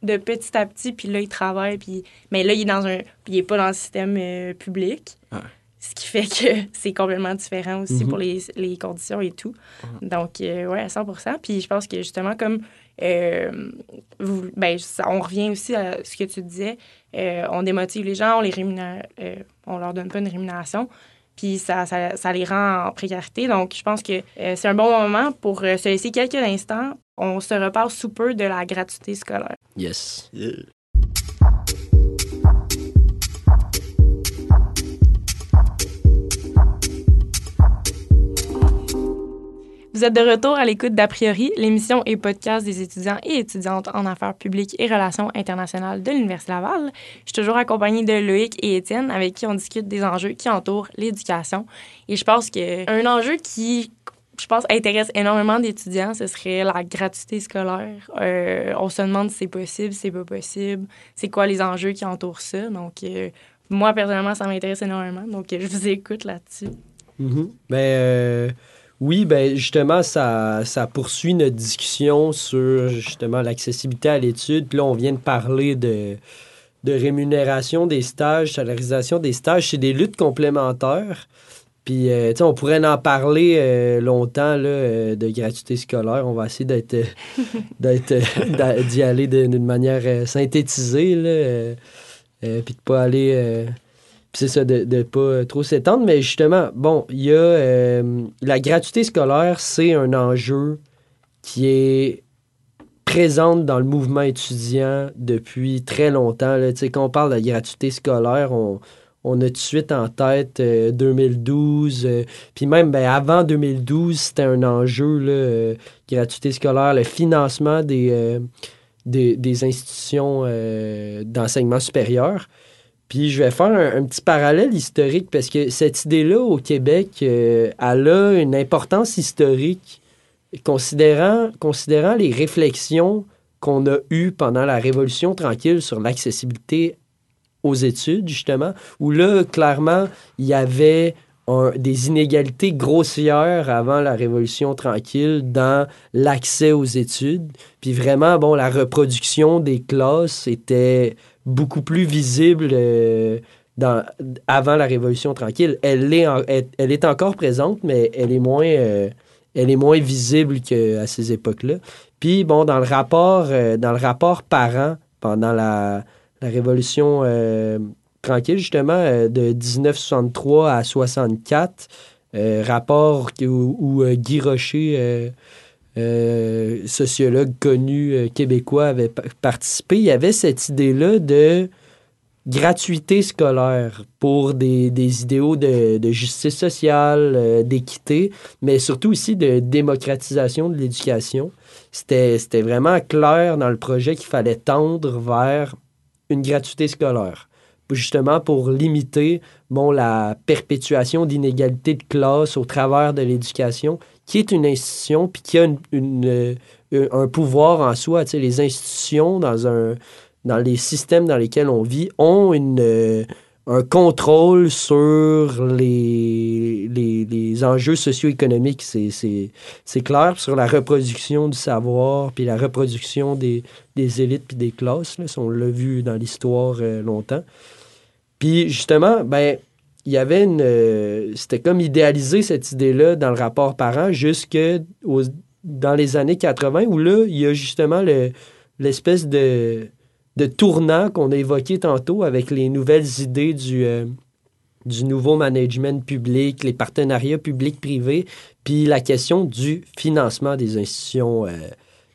de petit à petit, puis là, il travaille, puis... Mais là, il est dans un... Il est pas dans le système euh, public. Ouais. Ce qui fait que c'est complètement différent aussi Mhm. pour les, les conditions et tout. Donc, euh, ouais, à 100% Puis je pense que justement, comme... euh, vous, ben, ça- on revient aussi à ce que tu disais. euh, on démotive les gens, on les rémunère, euh, on leur donne pas une rémunération. Puis ça, ça, ça les rend en précarité. Donc, je pense que euh, c'est un bon moment pour euh, se laisser quelques instants. On se reparle sous peu de la gratuité scolaire. Yes. yeah. Vous êtes de retour à l'écoute d'A priori, l'émission et podcast des étudiants et étudiantes en affaires publiques et relations internationales de l'Université Laval. Je suis toujours accompagnée de Loïc et Étienne avec qui on discute des enjeux qui entourent l'éducation. Et je pense qu'un enjeu qui, je pense, intéresse énormément d'étudiants, ce serait la gratuité scolaire. Euh, on se demande si c'est possible, si c'est pas possible, c'est quoi les enjeux qui entourent ça. Donc, euh, moi, personnellement, ça m'intéresse énormément. Donc, je vous écoute là-dessus. Mhm. Ben, euh, oui, ben justement, ça, ça poursuit notre discussion sur justement l'accessibilité à l'étude. Puis là, on vient de parler de, de rémunération des stages, salarisation des stages. C'est des luttes complémentaires. Puis, euh, tu sais, on pourrait en parler euh, longtemps là, euh, de gratuité scolaire. On va essayer d'être, d'être, d'y aller d'une manière synthétisée, puis de pas aller c'est ça, de ne pas euh, trop s'étendre. Mais justement, bon, il y a euh, la gratuité scolaire, c'est un enjeu qui est présente dans le mouvement étudiant depuis très longtemps. Là. Quand on parle de gratuité scolaire, on, on a tout de suite en tête euh, 2012. euh, puis même ben, avant 2012, c'était un enjeu, là, gratuité scolaire, le financement des, des, institutions d'enseignement supérieur. Puis je vais faire un, petit parallèle historique parce que cette idée-là au Québec, euh, elle a une importance historique considérant, considérant les réflexions qu'on a eues pendant la Révolution tranquille sur l'accessibilité aux études, justement, où là, clairement, il y avait des inégalités grossières avant la Révolution tranquille dans l'accès aux études. Puis vraiment, bon, la reproduction des classes était beaucoup plus visible euh, dans, avant la Révolution tranquille. Elle est, elle, est encore présente, mais elle est moins, euh, elle est moins visible qu'à ces époques-là. Puis, bon, dans le rapport, euh, dans le rapport parent pendant la, la Révolution euh, tranquille, justement, de 1963 à 64, euh, rapport où, Guy Rocher, euh, sociologue connu euh, québécois, avait pa- participé, il y avait cette idée-là de gratuité scolaire pour des, idéaux de, justice sociale, euh, d'équité, mais surtout aussi de démocratisation de l'éducation. C'était vraiment clair dans le projet qu'il fallait tendre vers une gratuité scolaire. Justement pour limiter bon, la perpétuation d'inégalités de classe au travers de l'éducation, qui est une institution puis qui a une, euh, un pouvoir en soi. Tu sais, les institutions dans un dans les systèmes dans lesquels on vit ont une, euh, un contrôle sur les, les, les enjeux socio-économiques. C'est, clair sur la reproduction du savoir, puis la reproduction des, des élites puis des classes. Là, on l'a vu dans l'histoire euh, longtemps. Puis justement, ben, il y avait une. euh, c'était comme idéaliser cette idée-là dans le rapport parent jusque dans les années 80, où là, il y a justement le, l'espèce de, de tournant qu'on a évoqué tantôt avec les nouvelles idées du, euh, du nouveau management public, les partenariats publics-privés, puis la question du financement des institutions, euh,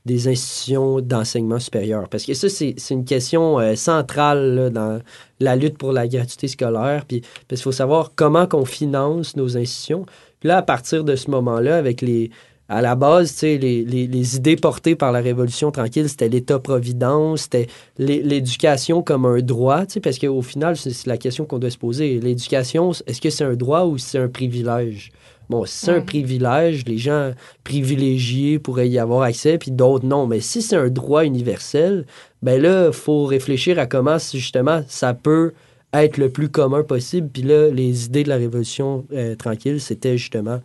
des institutions d'enseignement supérieur? Parce que ça, c'est, une question euh, centrale dans la lutte pour la gratuité scolaire. Puis, parce qu'il faut savoir comment qu'on finance nos institutions. Puis là, à partir de ce moment-là, avec les, à la base, les, les- les idées portées par la Révolution tranquille, c'était l'État-providence, c'était l'é- l'éducation comme un droit, parce qu'au final, c'est la question qu'on doit se poser. L'éducation, est-ce que c'est un droit ou c'est un privilège? Bon, si c'est un privilège, les gens privilégiés pourraient y avoir accès, puis d'autres non. Mais si c'est un droit universel, ben là, il faut réfléchir à comment, justement, ça peut être le plus commun possible. Puis là, les idées de la Révolution euh, tranquille, c'était justement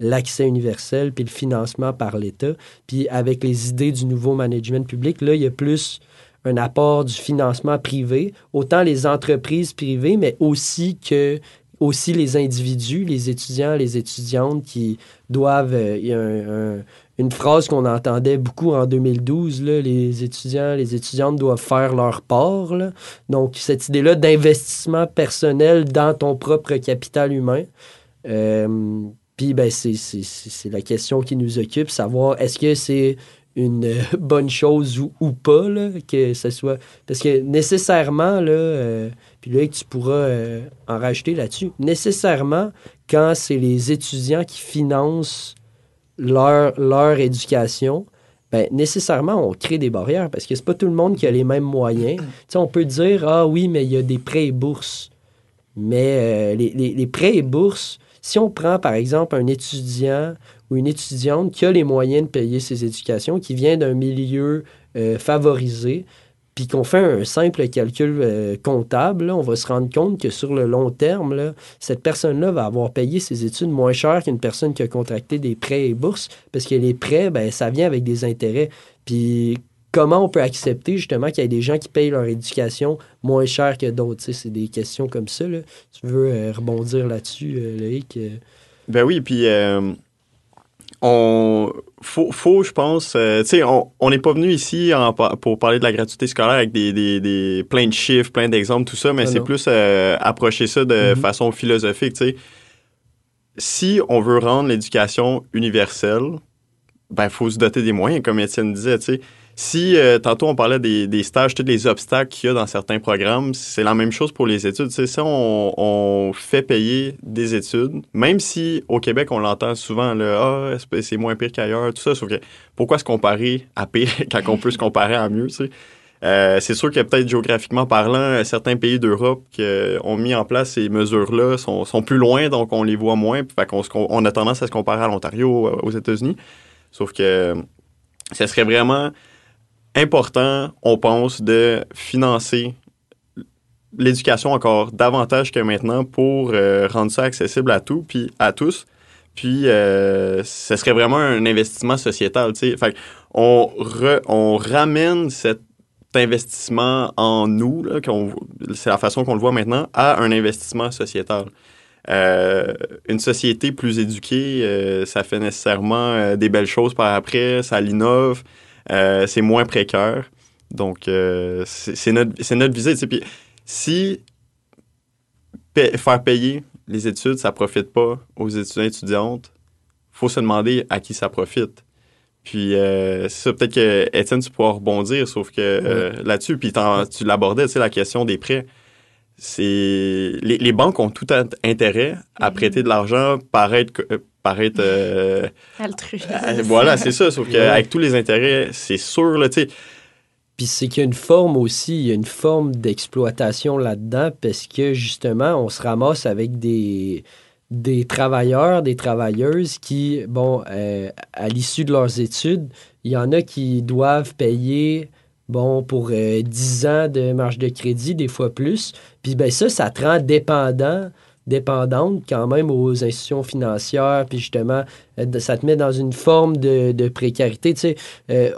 l'accès universel, puis le financement par l'État. Puis avec les idées du nouveau management public, là, il y a plus un apport du financement privé, autant les entreprises privées, mais aussi que aussi les individus, les étudiants, les étudiantes qui doivent... euh, Il y a un- un- une phrase qu'on entendait beaucoup en 2012, là, les étudiants, les étudiantes doivent faire leur part. là. Donc, cette idée-là d'investissement personnel dans ton propre capital humain. Euh, Puis, ben, c'est la question qui nous occupe, savoir est-ce que c'est une euh, bonne chose ou, ou pas, là, que ce soit... Parce que nécessairement, là, euh, puis là, tu pourras euh, en rajouter là-dessus, nécessairement, quand c'est les étudiants qui financent leur, leur éducation, ben, nécessairement, on crée des barrières parce que c'est pas tout le monde qui a les mêmes moyens. Tu sais, on peut dire, ah oui, mais il y a des prêts et bourses. Mais euh, les, les- les prêts et bourses, si on prend par exemple un étudiant ou une étudiante qui a les moyens de payer ses éducations, qui vient d'un milieu euh, favorisé, puis qu'on fait un simple calcul euh, comptable, on va se rendre compte que sur le long terme, cette personne-là va avoir payé ses études moins cher qu'une personne qui a contracté des prêts et bourses, parce que les prêts, ben, ça vient avec des intérêts. Puis comment on peut accepter justement qu'il y ait des gens qui payent leur éducation moins cher que d'autres? C'est des questions comme ça. Là. Tu veux euh, rebondir là-dessus, Loïc? Ben oui, puis on faut, faut je pense, euh, tu sais, on n'est pas venu ici en pour parler de la gratuité scolaire avec des, des, des plein de chiffres, plein d'exemples, tout ça, mais Ah c'est plus euh, approcher ça de Mhm. façon philosophique, tu sais. Si on veut rendre l'éducation universelle, ben faut se doter des moyens, comme Étienne disait, tu sais. Si euh, tantôt on parlait des, stages, tous les obstacles qu'il y a dans certains programmes, c'est la même chose pour les études. Tu sais, si on, fait payer des études, même si au Québec on l'entend souvent, là, ah, c'est- moins pire qu'ailleurs, tout ça, sauf que pourquoi se comparer à pire quand on peut se comparer à mieux, tu sais? Euh, c'est sûr que peut-être géographiquement parlant, certains pays d'Europe qui ont mis en place ces mesures-là sont, sont plus loin, donc on les voit moins. Fait on a tendance à se comparer à l'Ontario, euh, aux États-Unis. Sauf que ce serait vraiment important, on pense, de financer l'éducation encore davantage que maintenant pour euh, rendre ça accessible à tout, puis à tous. Puis, euh, ce serait vraiment un investissement sociétal, on, ramène cet investissement en nous, c'est la façon qu'on le voit maintenant, à un investissement sociétal. Euh, une société plus éduquée, ça fait nécessairement des belles choses par après, ça l'innove, euh, c'est moins précaire. Donc, euh, c'est notre, c'est notre visée. Puis, si faire payer les études, ça profite pas aux étudiants et étudiantes, faut se demander à qui ça profite. Puis, euh, c'est ça, peut-être que, Étienne, tu pourras rebondir, sauf que euh, là-dessus, puis tu l'abordais, tu sais, la question des prêts. C'est les, les banques ont tout int- intérêt à prêter de l'argent, paraître, paraître euh, Altruiste. euh, voilà, c'est ça. Sauf Ouais. qu'avec tous les intérêts, c'est sûr, là, tu sais. Puis c'est qu'il y a une forme aussi, il y a une forme d'exploitation là-dedans parce que justement, on se ramasse avec des, des travailleurs, des travailleuses qui, bon, euh, à l'issue de leurs études, il y en a qui doivent payer, bon, pour euh, 10 ans de marge de crédit, des fois plus. Puis ben ça, ça te rend dépendant dépendante quand même aux institutions financières, puis justement, euh, ça te met dans une forme de, précarité. Tu sais, euh,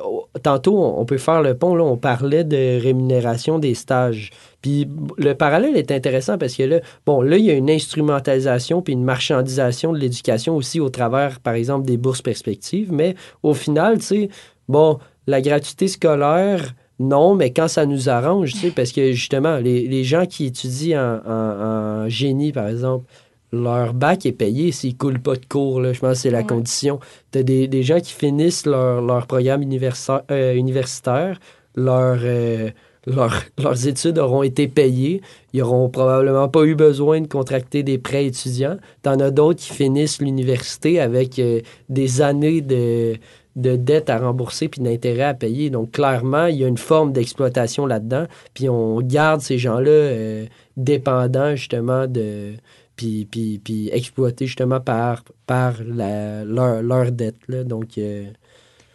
tantôt, on, peut faire le pont, là, on parlait de rémunération des stages. Puis le parallèle est intéressant parce que là, bon, là, il y a une instrumentalisation puis une marchandisation de l'éducation aussi au travers, par exemple, des bourses perspectives, mais au final, tu sais, bon, la gratuité scolaire, non, mais quand ça nous arrange, tu sais, parce que justement, les, les gens qui étudient en, en- en génie, par exemple, leur bac est payé s'ils ne coulent pas de cours. Là. Je pense que c'est la Ouais. condition. Tu as des, des gens qui finissent leur, leur programme universitaire, euh, universitaire leur, euh, leurs études auront été payées. Ils n'auront probablement pas eu besoin de contracter des prêts étudiants. T'en as d'autres qui finissent l'université avec euh, des années de, de dettes à rembourser puis d'intérêts à payer. Donc, clairement, il y a une forme d'exploitation là-dedans. Puis on garde ces gens-là euh, dépendants, justement, de... Puis, puis, puis exploités, justement, par, par la, leur, leur dette. Là. Donc... Euh,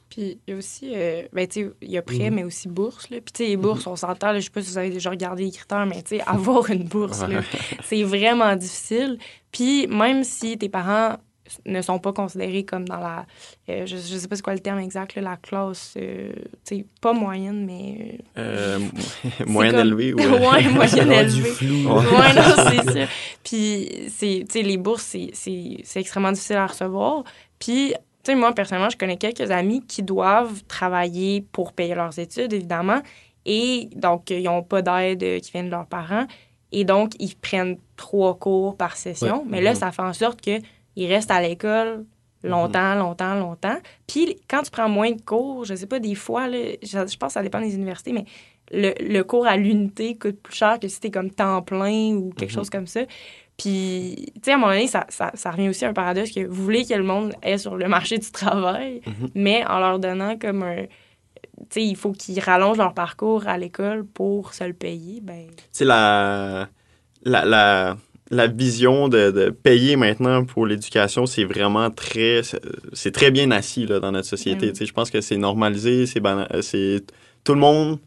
puis il y a aussi, euh, ben, tu sais, il y a prêt, mhm. mais aussi bourse. Là. Puis, tu sais, les bourses, on s'entend, je sais pas si vous avez déjà regardé les critères, mais, tu sais, avoir une bourse, c'est vraiment difficile. Puis, même si tes parents ne sont pas considérés comme dans la. Euh, je, je sais pas c'est quoi le terme exact, la classe. Euh, tu sais, pas moyenne, mais. moyenne élevée, ouais. ouais, moyenne élevée. ouais, non, c'est ça. Puis, tu sais, les bourses, c'est extrêmement difficile à recevoir. Puis, tu sais, moi, personnellement, je connais quelques amis qui doivent travailler pour payer leurs études, évidemment. Et donc, ils n'ont pas d'aide qui vient de leurs parents. Et donc, ils prennent trois cours par session. Mais là, ça fait en sorte qu'ils restent à l'école longtemps, mm-hmm. longtemps, longtemps. Puis, quand tu prends moins de cours, je sais pas, des fois, là, je, pense que ça dépend des universités, mais le, le cours à l'unité coûte plus cher que si tu es comme temps plein ou quelque mm-hmm. chose comme ça. Puis, tu sais, à un moment donné, ça, ça, ça, revient aussi à un paradoxe que vous voulez que le monde est sur le marché du travail, mhm. mais en leur donnant comme un. Tu sais, il faut qu'ils rallongent leur parcours à l'école pour se le payer. Ben... C'est la, la, la, la, vision de, de, payer maintenant pour l'éducation, c'est vraiment très. C'est très bien assis là, dans notre société. Je pense que c'est normalisé, c'est. Tout le monde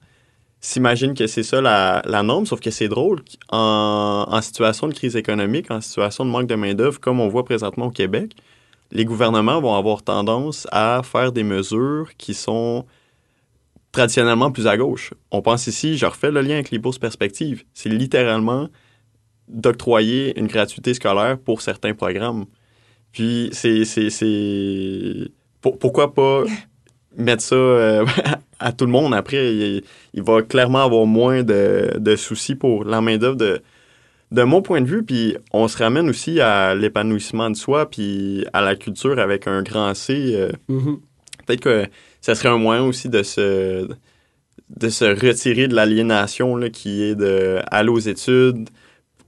s'imagine que c'est ça la, la, norme, sauf que c'est drôle. En, en, situation de crise économique, en situation de manque de main-d'œuvre, comme on voit présentement au Québec, les gouvernements vont avoir tendance à faire des mesures qui sont traditionnellement plus à gauche. On pense ici, je refais le lien avec les bourses perspectives, c'est littéralement d'octroyer une gratuité scolaire pour certains programmes. Puis, c'est. Pourquoi pas mettre ça euh, à tout le monde. Après, il, va clairement avoir moins de, soucis pour la main-d'œuvre de, de mon point de vue. Puis on se ramène aussi à l'épanouissement de soi, puis à la culture avec un grand C. Euh, mm-hmm. Peut-être que ça serait un moyen aussi de se, de se retirer de l'aliénation qui est de aller aux études,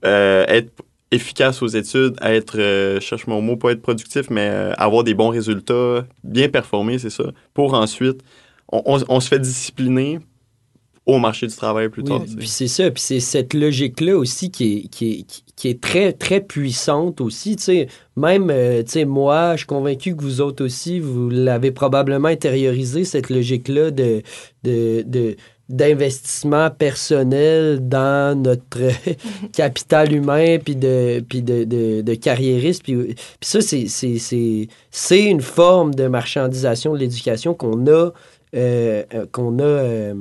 euh, être efficace aux études, être, euh, cherche mon mot, pas être productif, mais avoir des bons résultats, bien performer, c'est ça, pour ensuite on, se fait discipliner au marché du travail plus tard. puis c'est ça, puis c'est cette logique-là aussi qui est, qui qui est très, très puissante aussi. Même euh, moi, je suis convaincu que vous autres aussi, vous l'avez probablement intériorisé, cette logique-là de, de, d'investissement personnel dans notre capital humain puis de puis de, de, de carriériste puis, ça c'est, une forme de marchandisation de l'éducation qu'on a euh, euh, qu'on a, euh,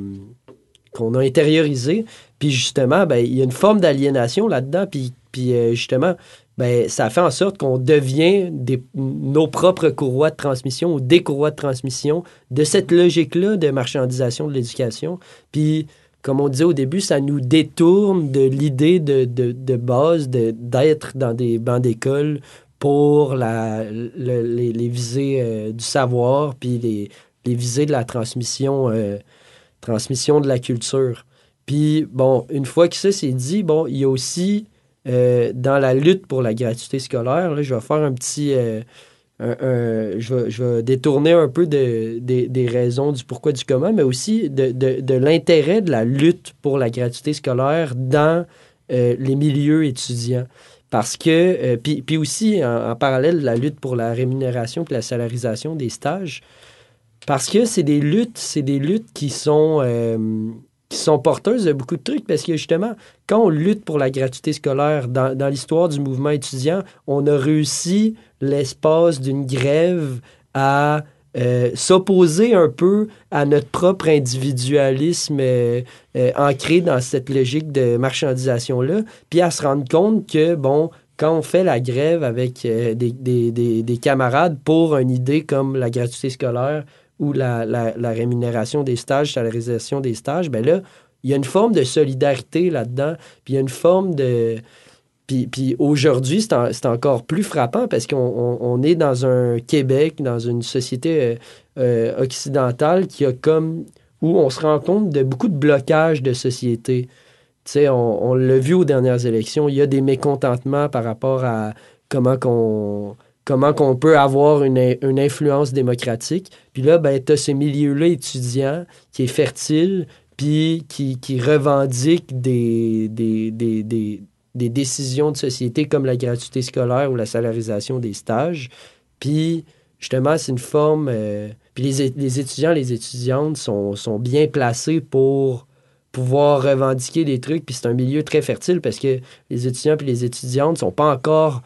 a intériorisé. Puis justement, ben, il y a une forme d'aliénation là-dedans. Puis, puis justement, ben, ça fait en sorte qu'on devient nos propres courroies de transmission ou des courroies de transmission de cette logique-là de marchandisation de l'éducation. Puis, comme on disait au début, ça nous détourne de l'idée de, de, de, base d'être dans des bancs d'école pour la, les, les, visées du savoir, puis les, les visées de la transmission, euh, transmission de la culture. Puis, bon, une fois que ça c'est dit, bon, il y a aussi euh, dans la lutte pour la gratuité scolaire, je vais faire un petit. Euh, je, vais, détourner un peu de, des raisons du pourquoi du comment, mais aussi de, de, l'intérêt de la lutte pour la gratuité scolaire dans les milieux étudiants. Parce que, puis, aussi en, en, parallèle de la lutte pour la rémunération et la salarisation des stages, parce que c'est des luttes, c'est des luttes qui sont, euh, qui sont porteuses de beaucoup de trucs. Parce que justement, quand on lutte pour la gratuité scolaire dans, dans l'histoire du mouvement étudiant, on a réussi l'espace d'une grève à euh, s'opposer un peu à notre propre individualisme euh, ancré dans cette logique de marchandisation-là, puis à se rendre compte que, bon, quand on fait la grève avec des, des, camarades pour une idée comme la gratuité scolaire ou la, la, rémunération des stages, salarisation des stages, ben là, il y a une forme de solidarité là-dedans, puis il y a une forme de... Puis, puis aujourd'hui, c'est, encore plus frappant parce qu'on on, est dans un Québec, dans une société euh, euh, occidentale qui a comme où on se rend compte de beaucoup de blocages de société. Tu sais, on, on l'a vu aux dernières élections, il y a des mécontentements par rapport à comment qu'on comment qu'on peut avoir une, influence démocratique. Puis là, ben, tu as ce milieu-là étudiant qui est fertile, puis qui, revendique des, décisions de société comme la gratuité scolaire ou la salarisation des stages. Puis, justement, c'est une forme... Euh, puis les, les, étudiants, les étudiantes sont, sont, bien placés pour pouvoir revendiquer des trucs. Puis c'est un milieu très fertile parce que les étudiants et les étudiantes sont pas encore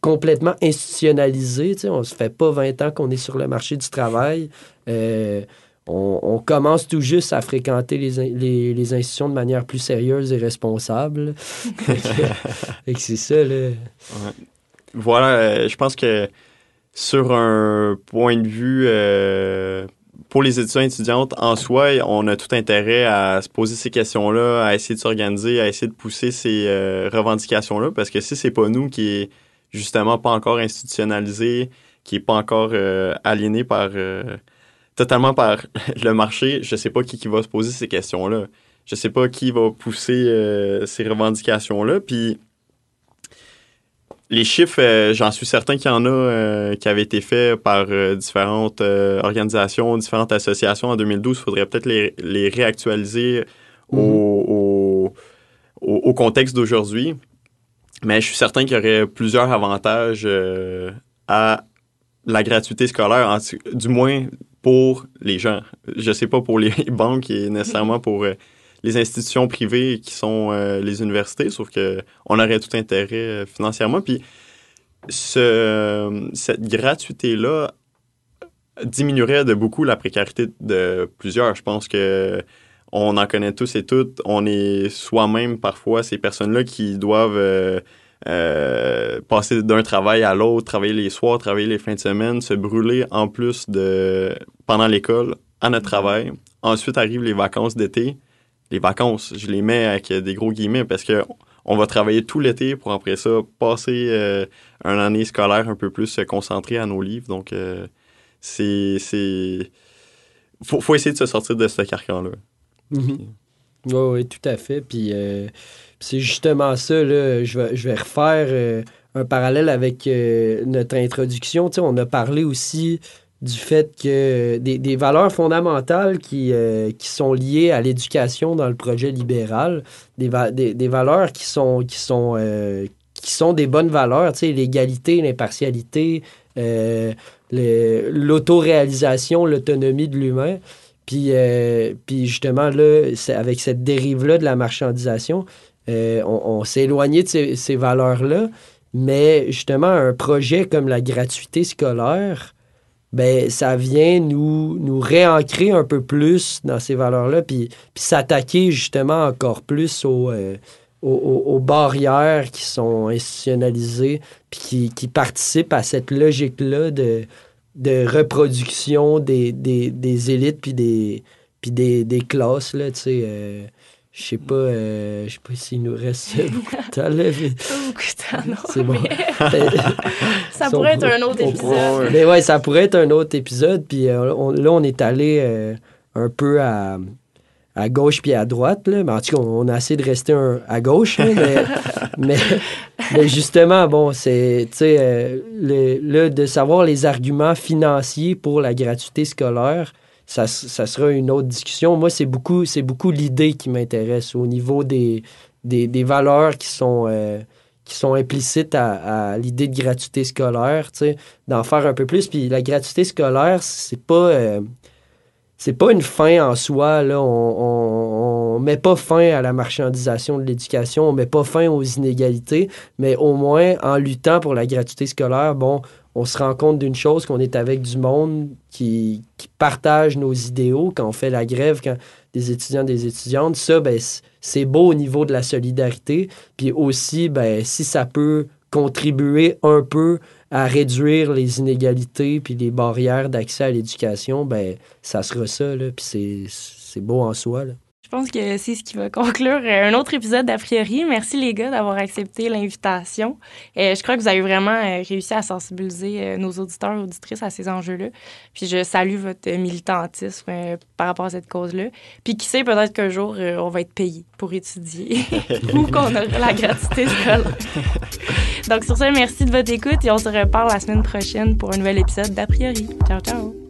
complètement institutionnalisé. On ne se fait pas 20 ans qu'on est sur le marché du travail. Euh, on, commence tout juste à fréquenter les, les, les, institutions de manière plus sérieuse et responsable. et c'est ça, là. Voilà, euh, je pense que sur un point de vue euh, pour les étudiants et étudiantes, en soi, on a tout intérêt à se poser ces questions-là, à essayer de s'organiser, à essayer de pousser ces revendications-là, parce que si c'est pas nous qui justement pas encore institutionnalisé, qui est pas encore euh, aliéné par euh, totalement par le marché, je sais pas qui, qui va se poser ces questions-là. Je sais pas qui va pousser euh, ces revendications-là. Puis les chiffres, j'en suis certain qu'il y en a qui avaient été faits par différentes organisations, différentes associations en 2012. Il faudrait peut-être les, les, réactualiser mm -hmm. au, au, au, contexte d'aujourd'hui. Mais je suis certain qu'il y aurait plusieurs avantages euh, à la gratuité scolaire, du moins pour les gens. Je sais pas pour les banques et nécessairement pour euh, les institutions privées qui sont euh, les universités, sauf que on aurait tout intérêt financièrement. Puis ce, cette gratuité-là diminuerait de beaucoup la précarité de plusieurs. Je pense que on en connaît tous et toutes. On est soi-même parfois ces personnes-là qui doivent euh, euh, passer d'un travail à l'autre, travailler les soirs, travailler les fins de semaine, se brûler en plus de pendant l'école à notre travail. Ensuite arrivent les vacances d'été. Les vacances, je les mets avec des gros guillemets parce que on va travailler tout l'été pour après ça passer euh, une année scolaire un peu plus concentrée à nos livres. Donc euh, c'est c'est faut, faut essayer de se sortir de ce carcan là. -hmm. Oui, tout à fait. Puis euh, c'est justement ça, là, je, vais, je vais refaire euh, un parallèle avec euh, notre introduction. Tu sais, on a parlé aussi du fait que des, valeurs fondamentales qui, qui sont liées à l'éducation dans le projet libéral, des, valeurs qui sont, qui sont, qui sont des bonnes valeurs, tu sais, l'égalité, l'impartialité, l'autoréalisation, l'autonomie de l'humain. Puis, euh, puis justement, là, avec cette dérive-là de la marchandisation, euh, on, on s'est éloigné de ces, valeurs-là. Mais justement, un projet comme la gratuité scolaire, ben, ça vient nous, réancrer un peu plus dans ces valeurs-là, puis, puis s'attaquer justement encore plus aux, euh, aux, barrières qui sont institutionnalisées, puis qui participent à cette logique-là de, de reproduction des, des, des élites puis des, puis des, des classes, là, tu sais. Euh, je sais pas, euh, je sais pas s'il nous reste beaucoup de temps, là. Mais... Pas beaucoup de temps, non. C'est bon. ça pourrait être un autre épisode. Mais ouais, ça pourrait être un autre épisode. Puis euh, on, là, on est allé un peu à, à gauche puis à droite. Là. Mais en tout cas, on a essayé de rester un, à gauche. Mais, mais, mais, justement, bon, c'est, tu sais, euh, le, le, de savoir les arguments financiers pour la gratuité scolaire, ça, ça sera une autre discussion. Moi, c'est beaucoup, c'est beaucoup l'idée qui m'intéresse au niveau des, des, des, valeurs qui sont, euh, qui sont implicites à, à l'idée de gratuité scolaire, tu sais, d'en faire un peu plus. Puis la gratuité scolaire, c'est pas... Euh, c'est pas une fin en soi. Là. On, on, met pas fin à la marchandisation de l'éducation, on met pas fin aux inégalités, mais au moins en luttant pour la gratuité scolaire, bon, on se rend compte d'une chose, qu'on est avec du monde qui, qui, partage nos idéaux quand on fait la grève, quand des étudiants, des étudiantes. Ça, ben, c'est beau au niveau de la solidarité. Puis aussi, ben, si ça peut contribuer un peu à réduire les inégalités puis les barrières d'accès à l'éducation, ben ça sera ça, là, puis c'est beau en soi. Là. Pense que c'est ce qui va conclure euh, un autre épisode d'a priori. Merci les gars d'avoir accepté l'invitation. Euh, je crois que vous avez vraiment euh, réussi à sensibiliser nos auditeurs et auditrices à ces enjeux-là. Puis je salue votre militantisme par rapport à cette cause-là. Puis qui sait, peut-être qu'un jour, on va être payé pour étudier ou qu'on aura la gratuité scolaire. Donc sur ce, merci de votre écoute et on se reparle la semaine prochaine pour un nouvel épisode d'a priori. Ciao, ciao!